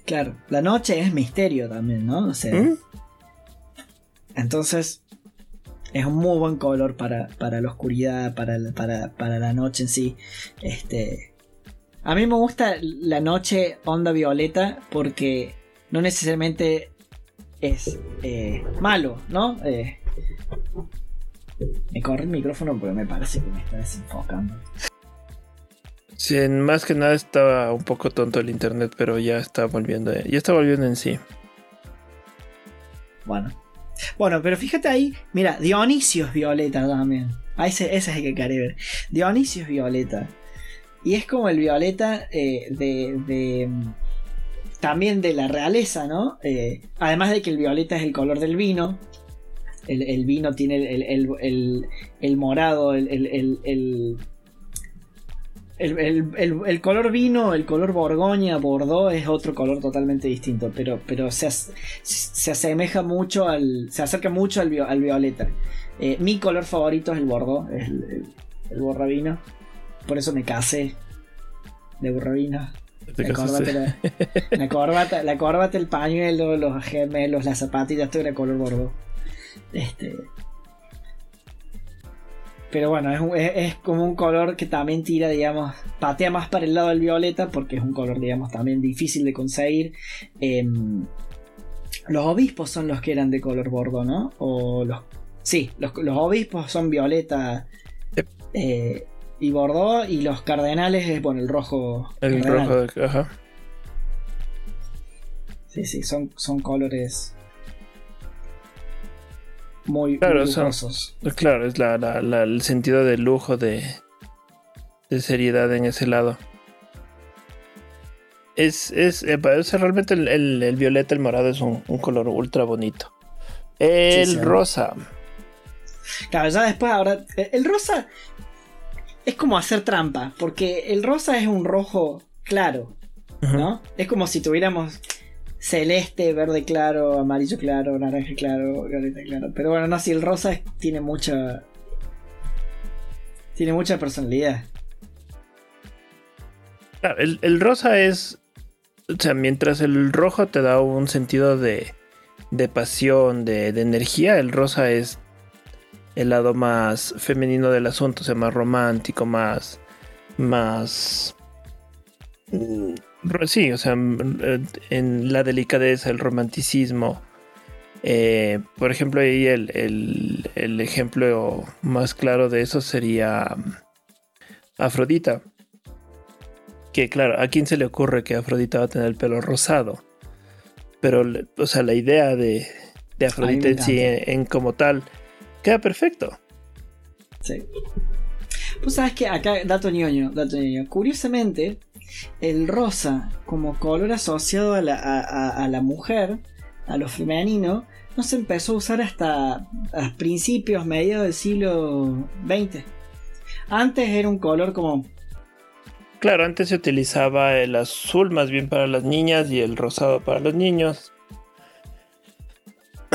Claro, la noche es misterio también, ¿no? O sea, ¿Mm? Entonces, es un muy buen color para, la oscuridad, para, para, la noche en sí. Este, a mí me gusta la noche onda violeta porque no necesariamente es eh, malo, ¿no? Eh, me corre el micrófono porque me parece que me está desenfocando. Sí, más que nada estaba un poco tonto el internet, pero ya está volviendo, ya está volviendo en sí. Bueno, bueno, pero fíjate ahí, mira, Dionisio es violeta también. Ah, ese, ese es el que quería ver. Dionisio es violeta. Y es como el violeta eh, de, También de la realeza, ¿no? Eh, además de que el violeta es el color del vino. El, vino tiene el, morado, el, el, color vino, el color borgoña, bordeaux es otro color totalmente distinto, pero, se, se asemeja mucho al. se acerca mucho al, violeta. Eh, mi color favorito es el bordeaux, el, el, borrabino. Por eso me casé de borrabino. La corbata, la, corbata, la corbata, el pañuelo, los gemelos, las zapatillas, todo era color bordeaux. Este, pero bueno, es, como un color que también tira, digamos, patea más para el lado del violeta porque es un color, digamos, también difícil de conseguir. Em, los obispos son los que eran de color bordo, ¿no? O los... Sí, los, obispos son violeta eh, y bordeaux y los cardenales es, bueno, el rojo. El rojo, ajá. Sí, sí, son, son colores muy, claro, claro, es el sentido de lujo, de, de seriedad en ese lado. Es, es, eh, realmente el, violeta, el morado es un, color ultra bonito. El rosa. Claro, ya después ahora. El rosa es como hacer trampa, porque el rosa es un rojo claro, ¿no? Es como si tuviéramos celeste, verde claro, amarillo claro, naranja claro, violeta claro. Pero bueno, no, si el rosa tiene mucha. Tiene mucha personalidad. el, rosa es. O sea, mientras el rojo te da un sentido de, de pasión, de, de energía, el rosa es el lado más femenino del asunto, o sea, más romántico, más. más Mm, sí, o sea, mm, en la delicadeza, el romanticismo. Eh, por ejemplo, ahí el, el, ejemplo más claro de eso sería mm, Afrodita. Que claro, ¿a quién se le ocurre que Afrodita va a tener el pelo rosado? Pero, o sea, la idea de, de Afrodita en sí, en, como tal, queda perfecto. Sí. Pues sabes que acá, dato ñoño, dato ñoño. Curiosamente, el rosa como color asociado a la, a, la mujer, a lo femenino, no se empezó a usar hasta a principios, mediados del siglo XX. Antes era un color como... Claro, antes se utilizaba el azul más bien para las niñas y el rosado para los niños.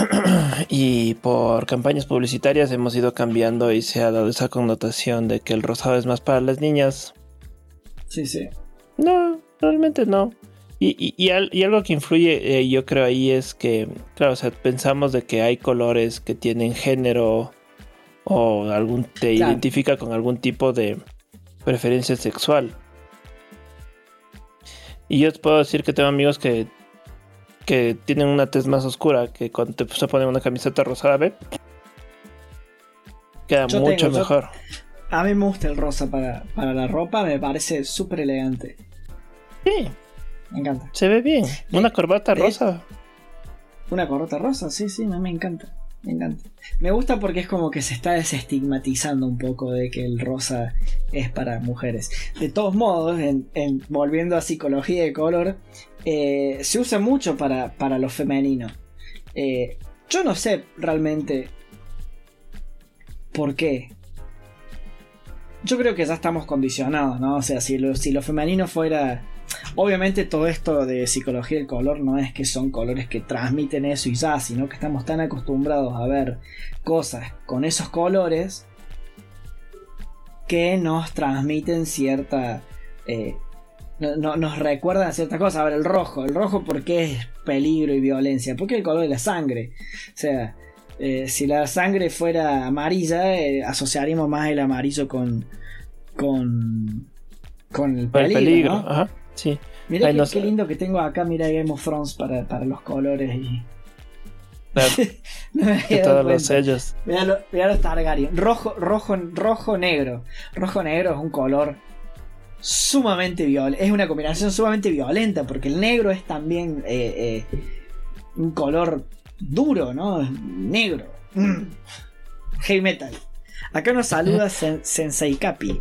y por campañas publicitarias hemos ido cambiando y se ha dado esa connotación de que el rosado es más para las niñas. Sí, sí. No, realmente no. Y, algo que influye, eh, yo creo ahí es que, claro, o sea, pensamos de que hay colores que tienen género o algún te identifica con algún tipo de preferencia sexual. Y yo te puedo decir que tengo amigos que que tienen una tez más oscura que cuando te se ponen una camiseta rosada, ¿ve? Queda mucho mejor. a mí me gusta el rosa para, la ropa, me parece súper elegante. Sí. Me encanta. Se ve bien. Una corbata rosa. Una corbata rosa, sí, sí, me encanta. Me encanta. Me gusta porque es como que se está desestigmatizando un poco de que el rosa es para mujeres. De todos modos, en, volviendo a psicología de color, eh, se usa mucho para, para lo femenino. Eh, yo no sé realmente por qué. Yo creo que ya estamos condicionados, ¿no? O sea, si lo, si lo femenino fuera Obviamente todo esto de psicología del color no es que son colores que transmiten eso y ya, sino que estamos tan acostumbrados a ver cosas con esos colores que nos transmiten cierta... Eh, no, nos recuerdan ciertas cosas. A ver, el rojo. El rojo porque es peligro y violencia. Porque el color de la sangre. O sea, eh, si la sangre fuera amarilla, eh, asociaríamos más el amarillo con... con con el peligro. Ajá. Sí. Mira qué, lindo que tengo acá, mira Game of Thrones para, los colores y. todos los sellos. Mira, los Targaryen. Rojo, rojo, rojo, negro. Rojo negro es un color sumamente violento. Es una combinación sumamente violenta. Porque el negro es también eh, eh, un color duro, ¿no? Negro. Mm. Heavy metal. Acá nos saluda Sensei Capi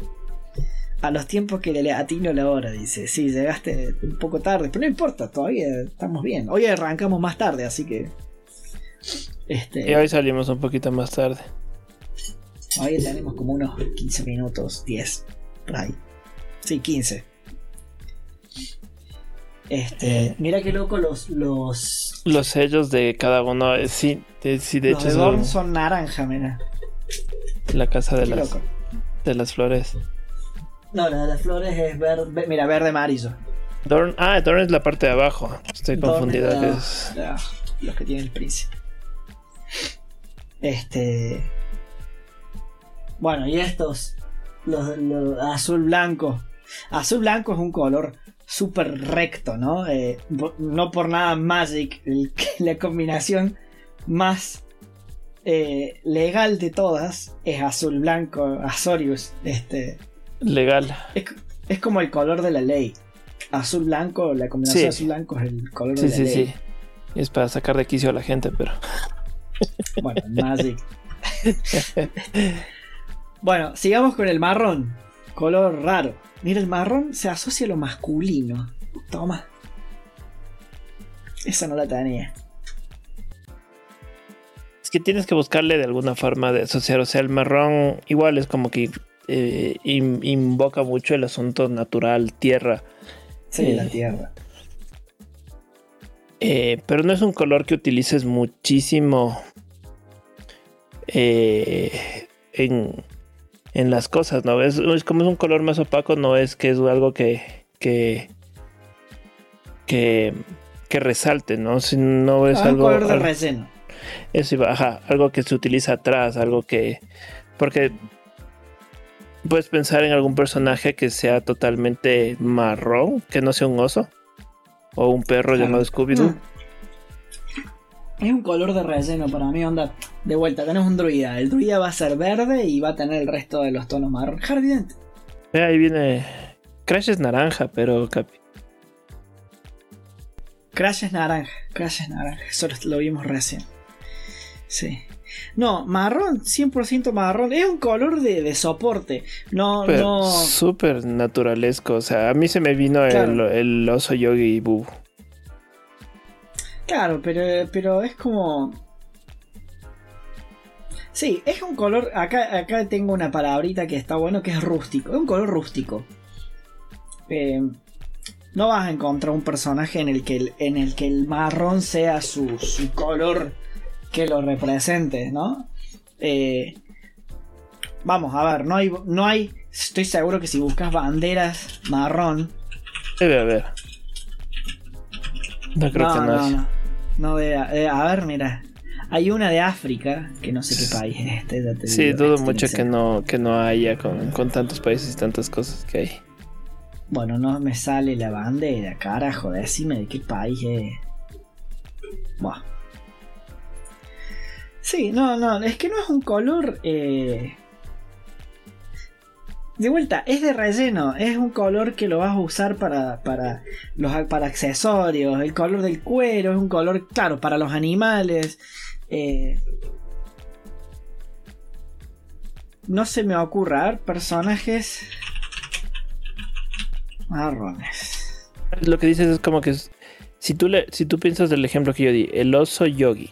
a los tiempos que le atino la hora, dice. Sí, llegaste un poco tarde, pero no importa, todavía estamos bien. Hoy arrancamos más tarde, así que. Este, y hoy salimos un poquito más tarde. Hoy tenemos como unos 15 minutos, 10, por ahí. Sí, 15. Este, eh. mira qué loco los, los. Los sellos de cada uno. Eh, sí, de, sí, de los hecho. son naranja, mira. La casa de las, de las flores. No, la de las flores es verde. Mira, verde amarillo. Dorn, ah, Dorn es la parte de abajo. Estoy confundido. los que tiene el príncipe. Este. Bueno, y estos. Los, azul blanco. Azul blanco es un color súper recto, ¿no? Eh, no por nada Magic, la combinación más eh, legal de todas es azul blanco, Azorius. Este, Legal. Es, como el color de la ley. Azul blanco, la combinación azul blanco es el color de la ley. Sí, sí, sí. Es para sacar de quicio a la gente, pero. Bueno, Magic. bueno, sigamos con el marrón. Color raro. Mira, el marrón se asocia a lo masculino. Toma. Esa no la tenía. Es que tienes que buscarle de alguna forma de asociar. O sea, el marrón igual es como que eh, invoca mucho el asunto natural, tierra. Sí, la eh, tierra. Eh, pero no es un color que utilices muchísimo en, las cosas, ¿no? Es, como es un color más opaco, no es que es algo que, que, que, resalte, ¿no? Si no es ah, algo... color de relleno. Eso iba, ajá, algo que se utiliza atrás, algo que... Porque puedes pensar en algún personaje que sea totalmente marrón, que no sea un oso o un perro llamado Scooby-Doo. Mm. Es un color de relleno para mí, onda. De vuelta, tenés un druida. El druida va a ser verde y va a tener el resto de los tonos marrón. Jardín. ahí viene. Crash es naranja, pero Capi. Crash es naranja. Crash es naranja. Eso lo vimos recién. Sí. No, marrón, 100% marrón. Es un color de, soporte. No, no. Súper naturalesco. O sea, a mí se me vino el, el, oso yogi Boo. Claro, pero, pero es como. Sí, es un color. Acá, acá tengo una palabrita que está bueno que es rústico. Es un color rústico. Eh, no vas a encontrar un personaje en el que el, en el, que el marrón sea su, su color que lo represente, ¿no? Eh, vamos, a ver, no hay, no hay. Estoy seguro que si buscas banderas marrón. Debe haber. No creo que no, no, no. Debe, eh, a ver, mira. Hay una de África, que no sé qué país es este. sí, dudo mucho que no, que no haya con, con tantos países y tantas cosas que hay. Bueno, no me sale la bandera, carajo, decime de qué país es. Buah. Sí, no, no, es que no es un color... Eh, de vuelta, es de relleno, es un color que lo vas a usar para, para, los, para accesorios, el color del cuero, es un color, claro, para los animales. Eh, no se me ocurra personajes marrones. Lo que dices es como que si tú, le, si tú piensas del ejemplo que yo di, el oso yogi,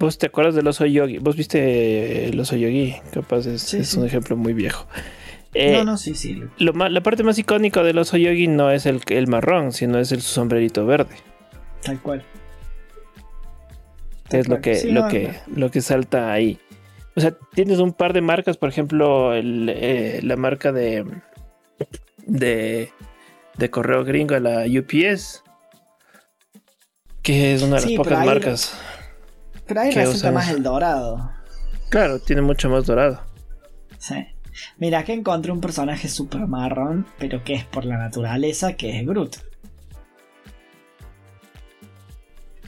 ¿Vos te acuerdas del oso yogi? ¿Vos viste el oso yogi? Capaz es, un ejemplo muy viejo. Eh, no, no, sí, sí. la parte más icónica del oso yogi no es el, el marrón, sino es el sombrerito verde. Tal cual. es lo que, lo, que, lo que salta ahí. O sea, tienes un par de marcas, por ejemplo, eh, la marca de, de, de correo gringo, la UPS, que es una de las pocas marcas. Pero ahí resulta más el dorado. Claro, tiene mucho más dorado. Sí. Mira, que encontré un personaje super marrón, pero que es por la naturaleza, que es Groot.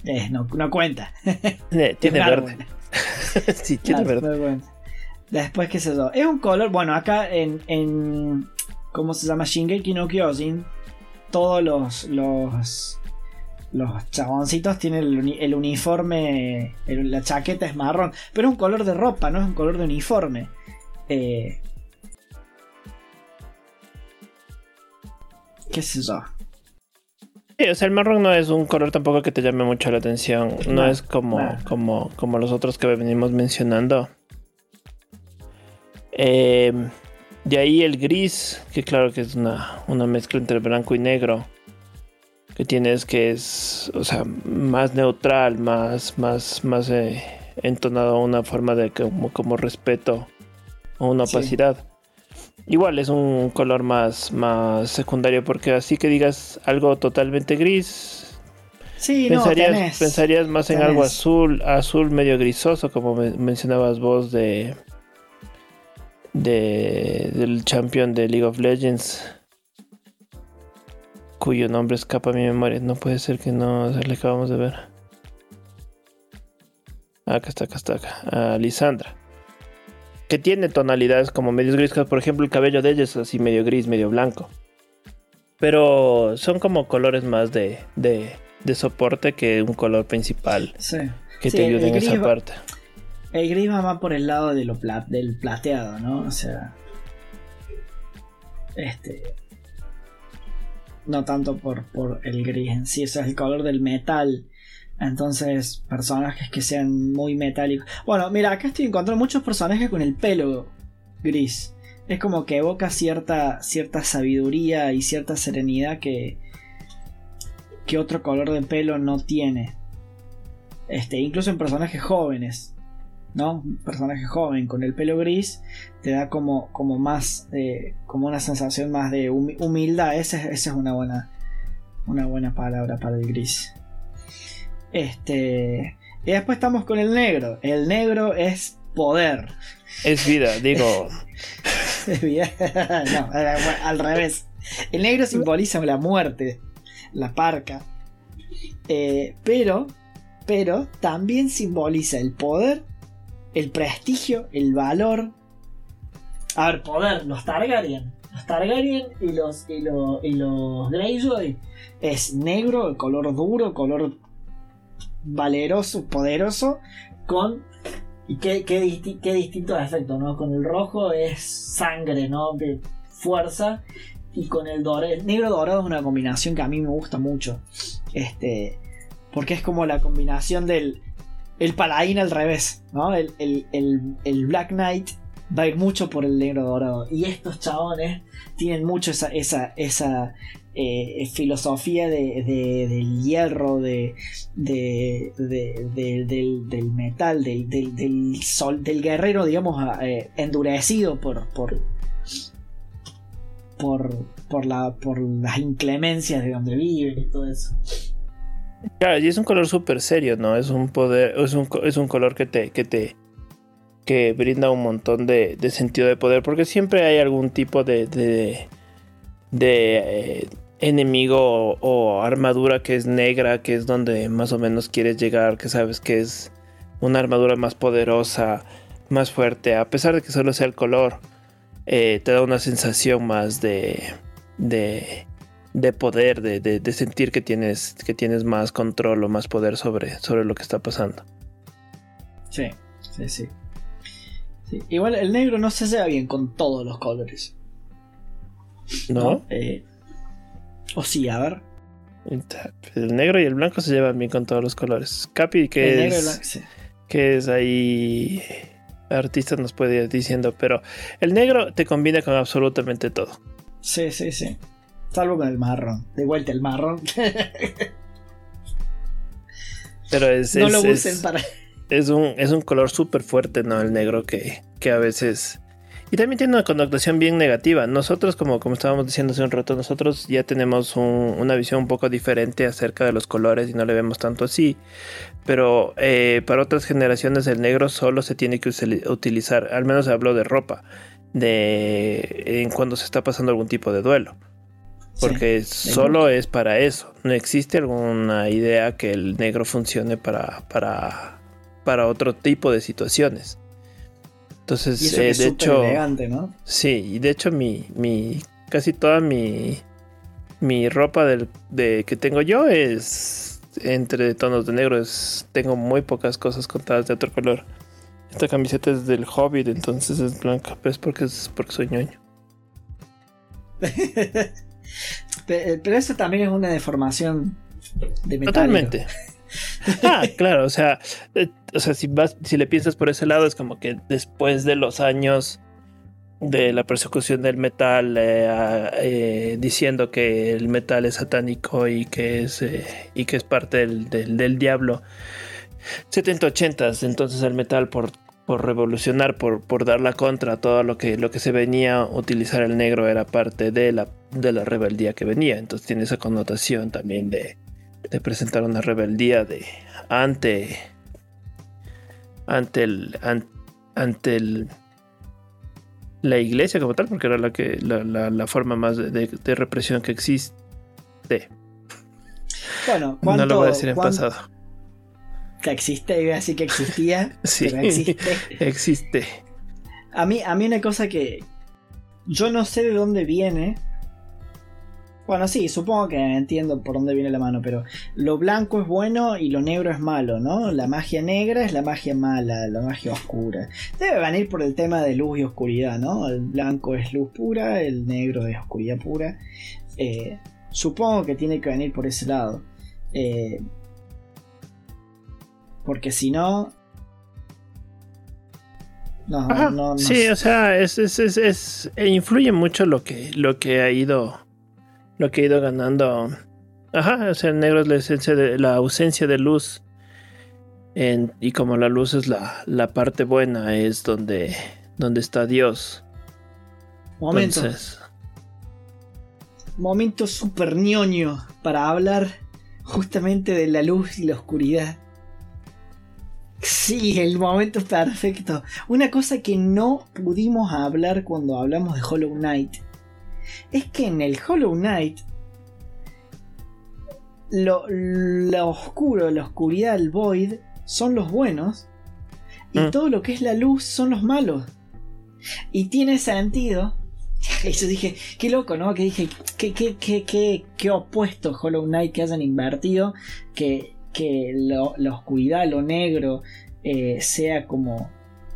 Eh, no, cuenta. tiene verde. sí, tiene verde. Después, qué sé yo. Es un color. Bueno, acá en. en ¿Cómo se llama? Shingeki no Kyojin. Todos los. los los chaboncitos tienen el, uniforme, la chaqueta es marrón, pero es un color de ropa, no es un color de uniforme. Eh, ¿Qué sé yo? Sí, o sea, el marrón no es un color tampoco que te llame mucho la atención. No, es como, como, como los otros que venimos mencionando. Eh, de ahí el gris, que claro que es una, una mezcla entre blanco y negro que tienes que es, o sea, más neutral, más, más, más eh, entonado a una forma de como, como respeto o una opacidad. Igual es un color más, más secundario porque así que digas algo totalmente gris. Sí, pensarías, pensarías más en algo azul, azul medio grisoso, como mencionabas vos de, de del champion de League of Legends cuyo nombre escapa a mi memoria. No puede ser que no se le acabamos de ver. Acá está, acá está, acá. A Lisandra. Que tiene tonalidades como medios grises. Por ejemplo, el cabello de ella es así medio gris, medio blanco. Pero son como colores más de, de, de soporte que un color principal. Sí. Que te ayude en esa parte. El gris va más por el lado de lo del plateado, ¿no? O sea. Este no tanto por, por el gris en sí, ese es el color del metal. Entonces, personajes que sean muy metálicos. Bueno, mira, acá estoy encontrando muchos personajes con el pelo gris. Es como que evoca cierta, cierta sabiduría y cierta serenidad que, que otro color de pelo no tiene. Este, incluso en personajes jóvenes. ¿no? Un personaje joven con el pelo gris te da como, como más, eh, como una sensación más de humildad. Esa, es una buena, una buena palabra para el gris. Este, y después estamos con el negro. El negro es poder. Es vida, digo. no, al revés. El negro simboliza la muerte, la parca. Eh, pero, pero también simboliza el poder, el prestigio, el valor. A ver, poder, los Targaryen. Los Targaryen y los, y los, y los Greyjoy es negro, color duro, color valeroso, poderoso, con y qué, qué, qué distinto efecto, ¿no? Con el rojo es sangre, ¿no? Fuerza. Y con el dorado, el negro dorado es una combinación que a mí me gusta mucho. Este. Porque es como la combinación del. El paladín al revés, ¿no? El, el, Black Knight va a ir mucho por el negro dorado. Y estos chabones tienen mucho esa, esa, esa eh, filosofía de, del hierro, de, del, metal, del, sol, del guerrero, digamos, eh, endurecido por, por, por, la, por las inclemencias de donde vive y todo eso. Claro, y es un color súper serio, ¿no? Es un poder, es un, es un color que te, que te, que brinda un montón de, sentido de poder, porque siempre hay algún tipo de, de, eh, enemigo o, armadura que es negra, que es donde más o menos quieres llegar, que sabes que es una armadura más poderosa, más fuerte, a pesar de que solo sea el color, eh, te da una sensación más de, de, de poder, de, de, sentir que tienes, que tienes más control o más poder sobre, sobre lo que está pasando. Sí, sí, sí. Igual el negro no se lleva bien con todos los colores. ¿No? Eh, o sí, a ver. El negro y el blanco se llevan bien con todos los colores. Capi, que es. Que es ahí. Artista nos puede ir diciendo, pero el negro te combina con absolutamente todo. Sí, sí, sí. Salvo con el marrón. De vuelta el marrón. pero es. No lo usen para. Es un, es un color súper fuerte, ¿no? El negro que, que a veces y también tiene una connotación bien negativa. Nosotros, como, como estábamos diciendo hace un rato, nosotros ya tenemos una visión un poco diferente acerca de los colores y no le vemos tanto así. Pero eh, para otras generaciones el negro solo se tiene que utilizar, al menos hablo de ropa, de en cuando se está pasando algún tipo de duelo. Porque solo es para eso. No existe alguna idea que el negro funcione para, para, para otro tipo de situaciones. Entonces, eh, de hecho, sí, y de hecho mi, mi casi toda mi, mi ropa del, de, que tengo yo es entre tonos de negro. Es, tengo muy pocas cosas contadas de otro color. Esta camiseta es del Hobbit, entonces es blanca, pero es porque, es porque soy ñoño. pero eso también es una deformación de metal. Totalmente. Ah, claro, o sea, eh, o sea, si vas, si le piensas por ese lado, es como que después de los años de la persecución del metal, eh, eh, diciendo que el metal es satánico y que es y que es parte del, diablo. 70 80 entonces el metal por, por revolucionar, por, por dar la contra a todo lo que, lo que se venía utilizar el negro era parte de la, de la rebeldía que venía. Entonces tiene esa connotación también de, de presentar una rebeldía de ante ante el ante, el la iglesia como tal porque era la que la, forma más de, represión que existe. Bueno no lo voy a decir en pasado. que existe iba a decir que existía sí, pero existe existe. A mí a mí una cosa que yo no sé de dónde viene bueno, sí, supongo que entiendo por dónde viene la mano, pero lo blanco es bueno y lo negro es malo, ¿no? La magia negra es la magia mala, la magia oscura. Debe venir por el tema de luz y oscuridad, ¿no? El blanco es luz pura, el negro es oscuridad pura. Eh, supongo que tiene que venir por ese lado. Eh, porque si no, no, no, no, sí, o sea, es, es, es, influye mucho lo que, lo que ha ido lo que ha ido ganando. Ajá, o sea, el negro es la esencia de la ausencia de luz. y como la luz es la, la, parte buena, es donde, donde está Dios. Momento. Momento super ñoño para hablar justamente de la luz y la oscuridad. Sí, el momento perfecto. Una cosa que no pudimos hablar cuando hablamos de Hollow Knight es que en el Hollow Knight lo, oscuro, la oscuridad, el void son los buenos y mm. todo lo que es la luz son los malos. Y tiene sentido. Eso dije, qué loco, ¿no? Que dije, qué, qué, qué, qué, qué opuesto Hollow Knight que hayan invertido, que, que la oscuridad, lo negro, eh, sea como,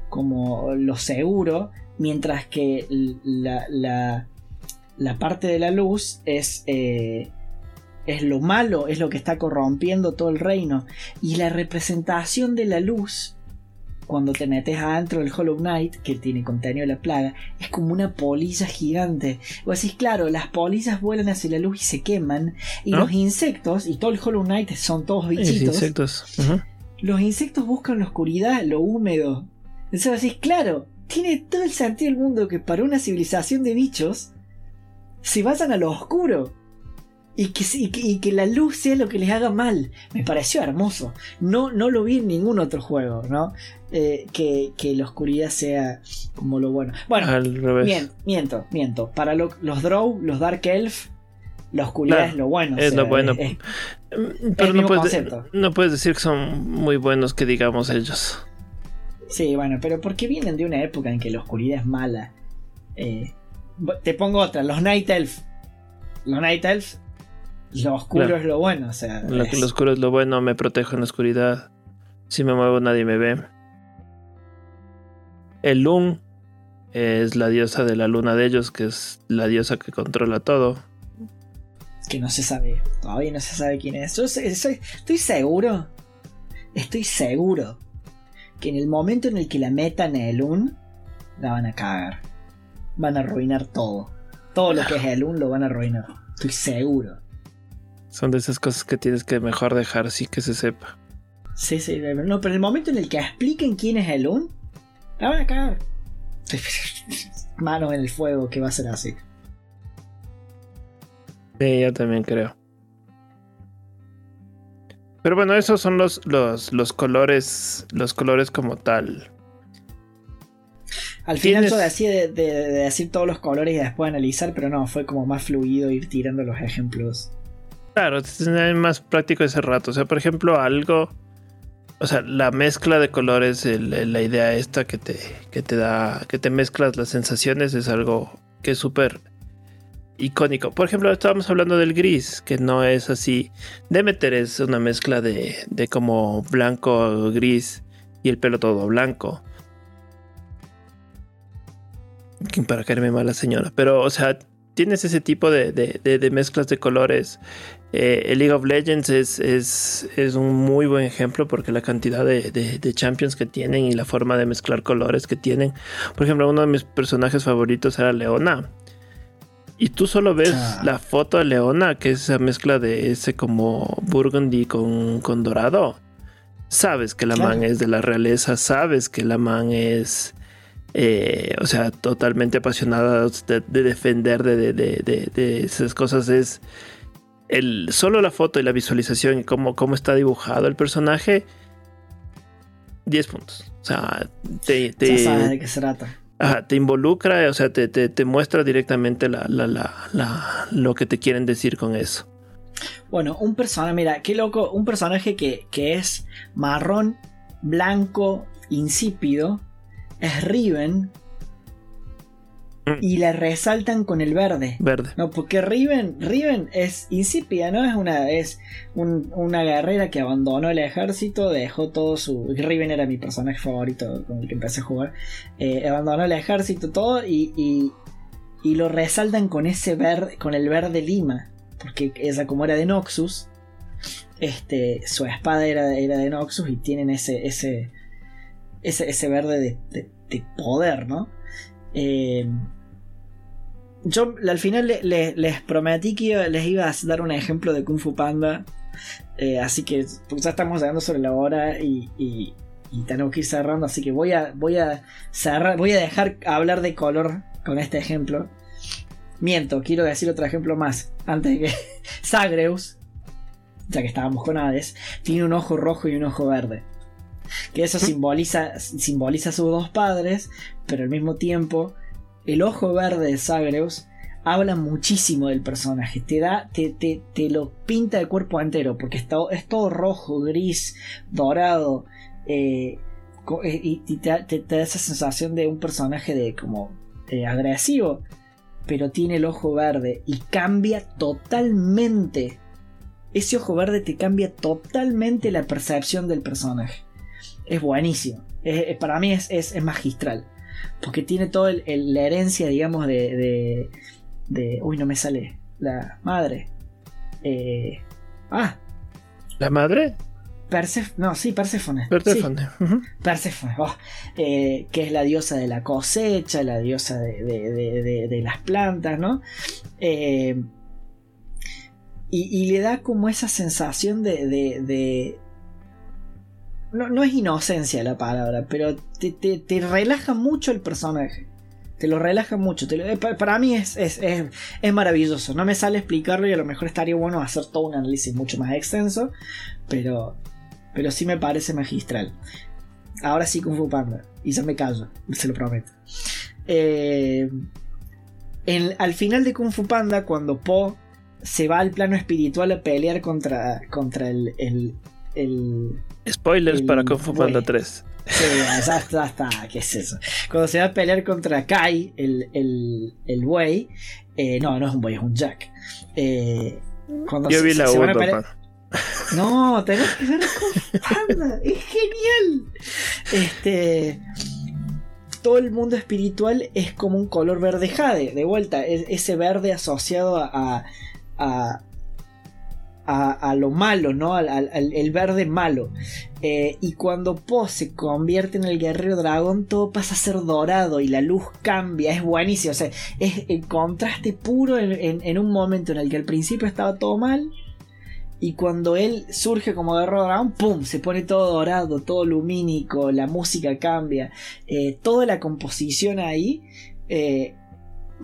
como lo seguro, mientras que la, la, la parte de la luz es, eh, es lo malo, es lo que está corrompiendo todo el reino. Y la representación de la luz, cuando te metes adentro del Hollow Knight, que tiene contenido de la plaga, es como una polilla gigante. Vos decís, claro, las polillas vuelan hacia la luz y se queman. Y los insectos, y todo el Hollow Knight son todos bichitos. Insectos. Los insectos buscan la oscuridad, lo húmedo. Entonces decís, claro, tiene todo el sentido del mundo que para una civilización de bichos se vayan a lo oscuro. Y que, y que, la luz sea lo que les haga mal. Me pareció hermoso. No, no lo vi en ningún otro juego, ¿no? Eh, que, la oscuridad sea como lo bueno. Bueno, miento, miento. Para los Drow, los Dark Elf, la oscuridad es lo bueno. Es lo bueno. pero no puedes, no puedes decir que son muy buenos que digamos ellos. Sí, bueno, pero porque vienen de una época en que la oscuridad es mala. Eh, te pongo otra, los Night Elf. Los Night Elf, lo oscuro es lo bueno, o sea. Lo, lo oscuro es lo bueno, me protejo en la oscuridad. Si me muevo nadie me ve. El Lun es la diosa de la luna de ellos, que es la diosa que controla todo. Que no se sabe, todavía no se sabe quién es. Yo estoy seguro, estoy seguro que en el momento en el que la metan el Lun, la van a cagar van a arruinar todo. Todo lo que es el 1 lo van a arruinar. Estoy seguro. Son de esas cosas que tienes que mejor dejar así que se sepa. Sí, sí, no, pero en el momento en el que expliquen quién es el 1, la van a cagar. Manos en el fuego, que va a ser así. Sí, yo también creo. Pero bueno, esos son los, los, los colores. Los colores como tal. Al final yo decía de, decir todos los colores y después analizar, pero no, fue como más fluido ir tirando los ejemplos. Claro, es más práctico ese rato. O sea, por ejemplo, algo. O sea, la mezcla de colores, la idea esta que te, que te da, que te mezclas las sensaciones es algo que es súper icónico. Por ejemplo, estábamos hablando del gris, que no es así. Demeter es una mezcla de, de como blanco, gris y el pelo todo blanco para caerme mal la señora, pero o sea, tienes ese tipo de, mezclas de colores. Eh, el League of Legends es, es, un muy buen ejemplo porque la cantidad de, champions que tienen y la forma de mezclar colores que tienen. Por ejemplo, uno de mis personajes favoritos era Leona. Y tú solo ves ah. la foto de Leona, que es esa mezcla de ese como burgundy con, dorado. Sabes que la man es de la realeza, sabes que la man es eh, o sea, totalmente apasionada de, defender de, esas cosas es el, solo la foto y la visualización y cómo, cómo está dibujado el personaje, 10 puntos. O sea, te, te, de qué se trata. te involucra, o sea, te, te muestra directamente la, la, la, lo que te quieren decir con eso. Bueno, un personaje, mira, qué loco, un personaje que, que es marrón, blanco, insípido, es Riven mm. y la resaltan con el verde. Verde. No, porque Riven, Riven es insípida, ¿no? Es una, es una guerrera que abandonó el ejército, dejó todo su. Riven era mi personaje favorito con el que empecé a jugar. Eh, abandonó el ejército, todo, y, y, y, lo resaltan con ese verde, con el verde lima. Porque esa, como era de Noxus, este, su espada era, era de Noxus y tienen ese, ese, ese, verde de, poder, ¿no? Eh, yo al final les prometí que les iba a dar un ejemplo de Kung Fu Panda. Eh, así que pues ya estamos llegando sobre la hora y, y, tenemos que ir cerrando. Así que voy a, voy a cerrar, voy a dejar hablar de color con este ejemplo. Miento, quiero decir otro ejemplo más. Antes de que Zagreus, ya que estábamos con Hades, tiene un ojo rojo y un ojo verde. Que eso simboliza, simboliza a sus dos padres, pero al mismo tiempo, el ojo verde de Zagreus habla muchísimo del personaje. Te da, te, te, te lo pinta de cuerpo entero, porque está, es todo rojo, gris, dorado. Eh, eh, y, te, da esa sensación de un personaje de como eh, agresivo, pero tiene el ojo verde y cambia totalmente. Ese ojo verde te cambia totalmente la percepción del personaje. Es buenísimo. para mí es, es, magistral. Porque tiene toda la herencia, digamos, de, de, Uy, no me sale. La madre. Eh, ah. ¿La madre? no, sí, Perséfone. Perséfone. Oh, eh, que es la diosa de la cosecha, la diosa de, las plantas, ¿no? Eh, y, le da como esa sensación de... No, no, es inocencia la palabra, pero te, relaja mucho el personaje. Te lo relaja mucho. Eh, para, mí es, es, es, maravilloso. No me sale explicarlo y a lo mejor estaría bueno hacer todo un análisis mucho más extenso. Pero pero sí me parece magistral. Ahora sí Kung Fu Panda. Y ya me callo, se lo prometo. Eh, al final de Kung Fu Panda, cuando Po se va al plano espiritual a pelear contra, contra el, Spoilers para Kung Fu Panda 3. Sí, ya está, ¿qué es eso? Cuando se va a pelear contra Kai, el, el, el buey, eh, no, no es un buey, es un Jack. Eh, cuando Yo vi la 1, no, tenés que ver Panda. Es genial. Este. Todo el mundo espiritual es como un color verde jade. De vuelta, ese verde asociado a. a, a, lo malo, ¿no? Al, el verde malo. Eh, y cuando Po se convierte en el guerrero dragón, todo pasa a ser dorado y la luz cambia. Es buenísimo. O sea, es el contraste puro en un momento en el que al principio estaba todo mal y cuando él surge como de dragón, ¡pum! Se pone todo dorado, todo lumínico, la música cambia, eh, toda la composición ahí. Eh,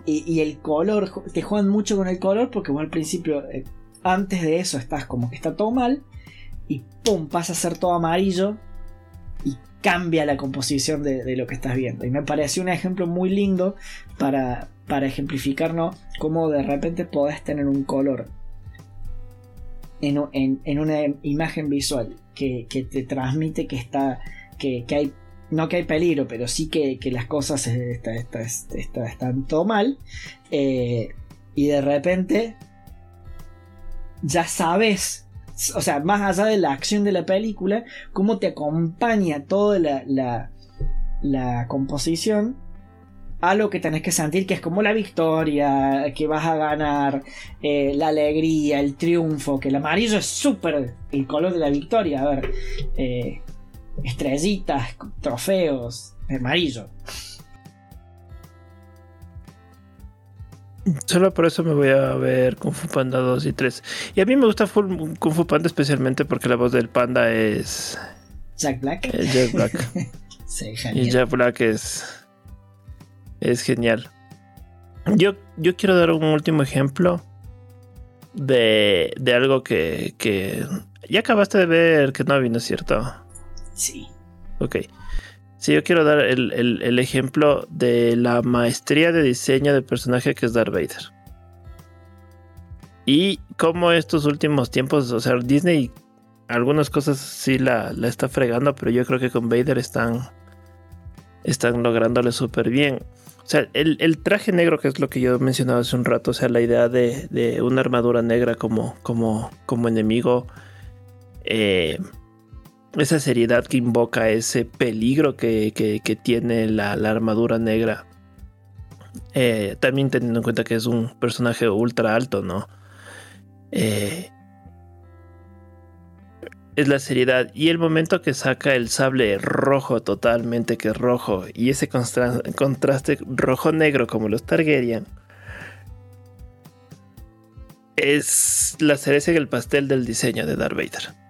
y, el color, te juegan mucho con el color porque al principio, antes de eso estás como que está todo mal. Y ¡pum! pasa a ser todo amarillo. Y cambia la composición de, lo que estás viendo. Y me pareció un ejemplo muy lindo para, para ejemplificarnos cómo de repente podés tener un color en, una imagen visual que, te transmite que está. Que, hay. No que hay peligro, pero sí que, las cosas están todo mal. Eh, y de repente. Ya sabes. O sea, más allá de la acción de la película, cómo te acompaña toda la, la, composición algo que tenés que sentir que es como la victoria, que vas a ganar, eh, la alegría, el triunfo, que el amarillo es súper el color de la victoria. A ver, eh, estrellitas, trofeos, amarillo. Solo por eso me voy a ver Kung Fu Panda 2 y 3. Y a mí me gusta Kung Fu Panda especialmente porque la voz del panda es... Jack Black. Jack Black. sí, y Jack Black es es genial. Yo, yo quiero dar un último ejemplo de, de algo que, que, Ya acabaste de ver que no vino, ¿cierto? Sí. Ok. Sí, yo quiero dar el, el, ejemplo de la maestría de diseño de personaje que es Darth Vader. Y cómo estos últimos tiempos, o sea, Disney algunas cosas sí la, la está fregando, pero yo creo que con Vader están, están lográndole súper bien. O sea, el, traje negro, que es lo que yo mencionaba hace un rato, o sea, la idea de, una armadura negra como, como, como enemigo, eh, esa seriedad que invoca, ese peligro que, tiene la, armadura negra. Eh, también teniendo en cuenta que es un personaje ultra alto, ¿no? Eh, es la seriedad. Y el momento que saca el sable rojo, totalmente que rojo, y ese contraste rojo-negro como los Targaryen, es la cereza en el pastel del diseño de Darth Vader.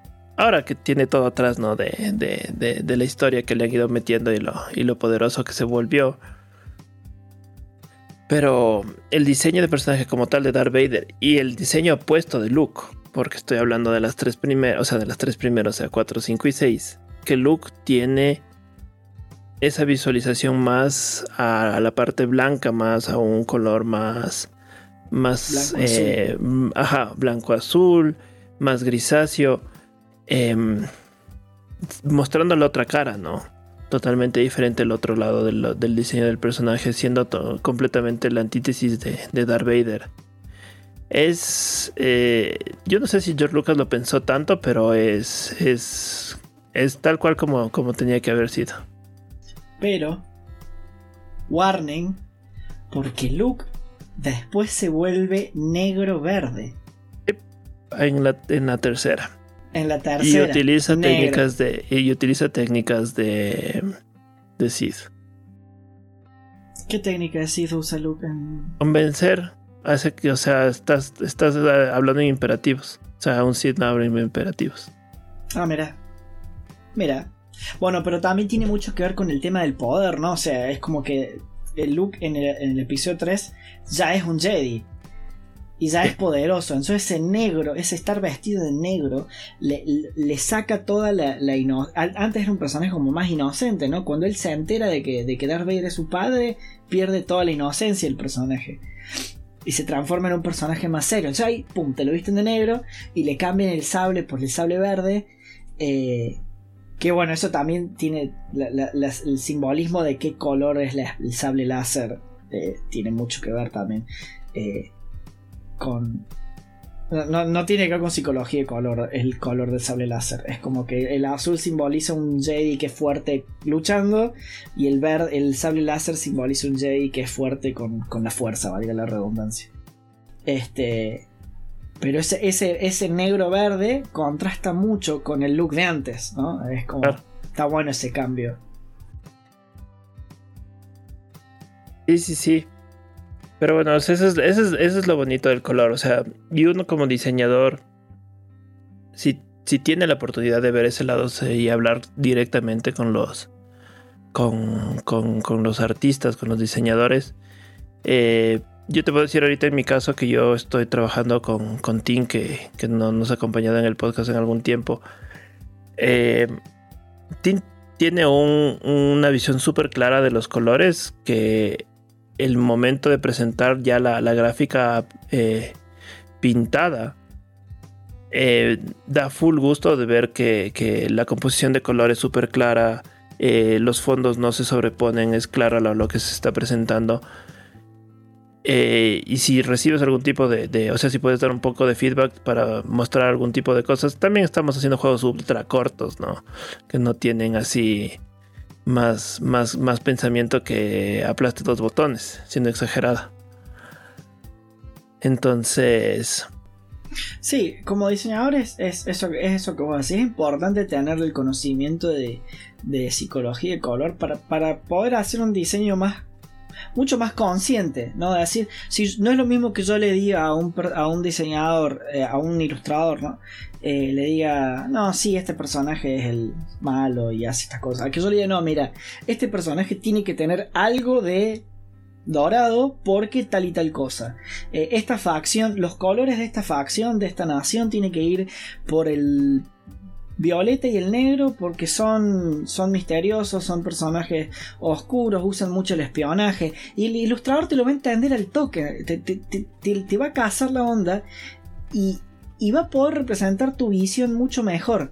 Ahora que tiene todo atrás, ¿no? De, de, la historia que le han ido metiendo y lo, y lo poderoso que se volvió. Pero el diseño de personaje como tal de Darth Vader y el diseño opuesto de Luke porque estoy hablando de las tres primeras, o sea, de las tres primeras, o sea, 4, 5 y 6. que Luke tiene esa visualización más a, la parte blanca, más a un color más, más, blanco eh, ajá, blanco azul, más grisáceo, em, mostrando la otra cara, ¿no? Totalmente diferente el otro lado del, diseño del personaje, siendo completamente la antítesis de, de Darth Vader. Es. Eh, yo no sé si George Lucas lo pensó tanto, pero es. Es, es tal cual como, como tenía que haber sido. Pero. Warning. Porque Luke después se vuelve negro-verde. En la, en la tercera. En la tercera. Y utiliza técnicas de. Y utiliza técnicas de. de Sith. ¿Qué técnica de Sith usa Luke en. Convencer hace que, o sea, estás, estás eh, hablando en imperativos. O sea, un Sith no habla en imperativos. Ah, mira. Mira. Bueno, pero también tiene mucho que ver con el tema del poder, ¿no? O sea, es como que el Luke en el, episodio 3 ya es un Jedi. Y ya es poderoso. Entonces ese negro, ese estar vestido de negro, le, saca toda la, la Antes era un personaje como más inocente, ¿no? Cuando él se entera de que, de que Darth Vader es su padre, pierde toda la inocencia el personaje y se transforma en un personaje más serio. Entonces ahí, pum, te lo visten de negro y le cambian el sable por el sable verde. Eh, que bueno, eso también tiene el simbolismo de qué color es el sable láser. Eh, tiene mucho que ver también eh, con, no, tiene que ver con psicología y color, el color del sable láser. Es como que el azul simboliza un Jedi que es fuerte luchando y el, verde, el sable láser simboliza un Jedi que es fuerte con, la fuerza, valga la redundancia. Este. Pero ese, ese, ese negro verde contrasta mucho con el look de antes, ¿no? Es como. Está bueno ese cambio. Sí, sí, sí. Pero bueno, eso es, lo bonito del color. O sea, y uno como diseñador, si, si tiene la oportunidad de ver ese lado y hablar directamente con los, con, con, los artistas, con los diseñadores, eh, yo te puedo decir ahorita en mi caso que yo estoy trabajando con, con Tim, que, que no, nos ha acompañado en el podcast en algún tiempo. Eh, Tim tiene una visión súper clara de los colores que el momento de presentar ya la, gráfica eh, pintada, eh, da full gusto de ver que, la composición de color es súper clara, eh, los fondos no se sobreponen, es claro lo, que se está presentando. y si recibes algún tipo de, de, o sea, si puedes dar un poco de feedback para mostrar algún tipo de cosas, también estamos haciendo juegos ultra cortos, ¿no? Que no tienen así más, más, más pensamiento que aplaste dos botones, siendo exagerado. Entonces. Sí, como diseñador es, eso, es eso que vos decís. Es importante tener el conocimiento de, de psicología y color para, para poder hacer un diseño más mucho más consciente, ¿no? De decir, si no es lo mismo que yo le diga a un, a un diseñador, eh, a un ilustrador, ¿no? Eh, le diga, no, sí, este personaje es el malo y hace estas cosas. Que yo le diga, no, mira, este personaje tiene que tener algo de dorado porque tal y tal cosa. Eh, esta facción, los colores de esta facción, de esta nación, tiene que ir por el violeta y el negro porque son, son misteriosos, son personajes oscuros, usan mucho el espionaje. Y el ilustrador te lo va a entender al toque, te, va a cazar la onda y, y, va a poder representar tu visión mucho mejor.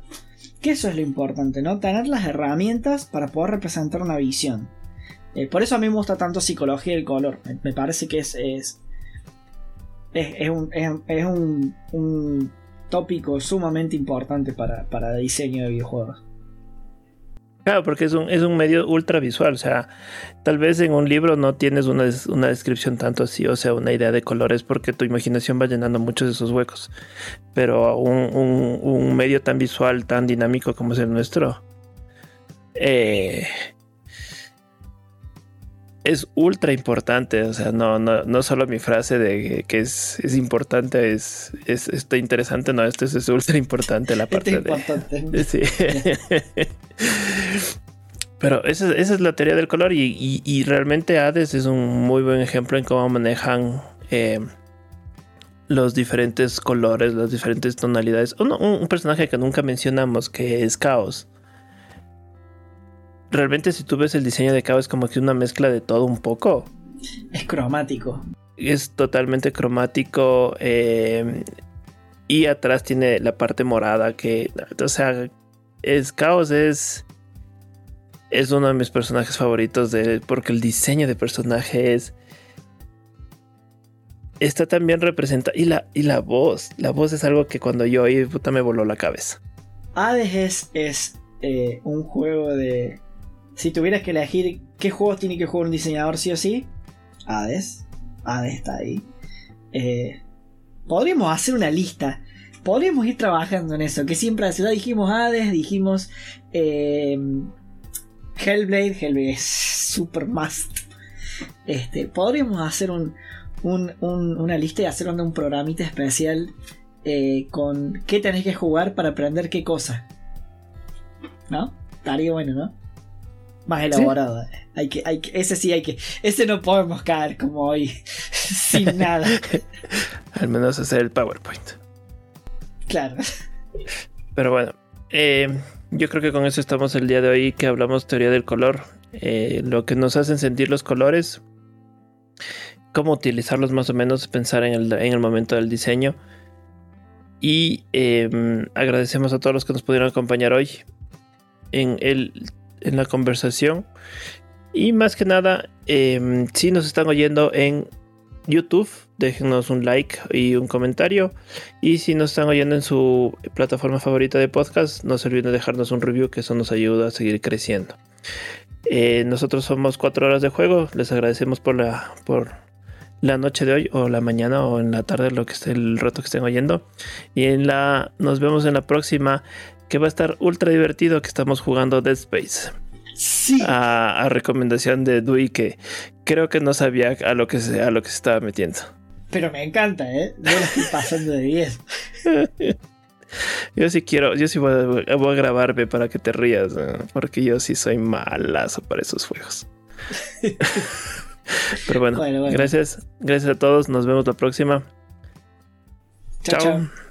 Que eso es lo importante, ¿no? Tener las herramientas para poder representar una visión. Eh, por eso a mí me gusta tanto psicología del color. Me, parece que es, es, es, un, es un tópico sumamente importante para, para diseño de videojuegos. Claro, porque es un, es un medio ultra visual, o sea, tal vez en un libro no tienes una, descripción tanto así, o sea, una idea de colores, porque tu imaginación va llenando muchos de esos huecos. Pero un, un medio tan visual, tan dinámico como es el nuestro, eh, es ultra importante, o sea, no, no, no solo mi frase de que es, es importante, es, es está interesante, no, esto es, ultra importante la parte de... Sí. Pero esa, es la teoría del color y, realmente Hades es un muy buen ejemplo en cómo manejan eh, los diferentes colores, las diferentes tonalidades. un personaje que nunca mencionamos que es Caos realmente si tú ves el diseño de Kao es como que una mezcla de todo un poco. Es cromático. Es totalmente cromático. Eh, y atrás tiene la parte morada que, o sea, es Caos es es uno de mis personajes favoritos de porque el diseño de personaje es está también representa y la y la voz, la voz es algo que cuando yo oí puta me voló la cabeza. Hades es, eh, un juego de si tuvieras que elegir qué juegos tiene que jugar un diseñador sí o sí, Hades, Hades está ahí. Eh, podríamos hacer una lista. Podríamos ir trabajando en eso. Que siempre ya dijimos Hades, dijimos eh, Hellblade. Hellblade es super must. Este, podríamos hacer un, una lista y hacer un programita especial eh, con qué tenés que jugar para aprender qué cosa. ¿No? Estaría bueno, ¿no? Más elaborado. Hay que, hay ese sí hay que. Ese no podemos caer como hoy. sin nada. Al menos hacer el PowerPoint. Claro. Pero bueno. Eh, yo creo que con eso estamos el día de hoy que hablamos teoría del color. Eh, lo que nos hacen sentir los colores. Cómo utilizarlos más o menos. Pensar en el, en el momento del diseño. Y em, agradecemos a todos los que nos pudieron acompañar hoy en, el, en la conversación. Y más que nada, em, si nos están oyendo en YouTube, déjenos un like y un comentario. Y si nos están oyendo en su plataforma favorita de podcast, no se olviden de dejarnos un review, que eso nos ayuda a seguir creciendo. Eh, nosotros somos 4 horas de juego. Les agradecemos por la, por la noche de hoy, o la mañana, o en la tarde, lo que esté el rato que estén oyendo. Y en la, nos vemos en la próxima, que va a estar ultra divertido, que estamos jugando Dead Space. Sí. A, recomendación de Dewey, que creo que no sabía a lo que se, a lo que se estaba metiendo. Pero me encanta, ¿eh? Yo lo estoy pasando de 10. yo sí quiero, yo sí voy a, voy a grabarme para que te rías, porque yo sí soy malazo para esos juegos. Pero bueno, gracias, gracias a todos, nos vemos la próxima. chao. chao.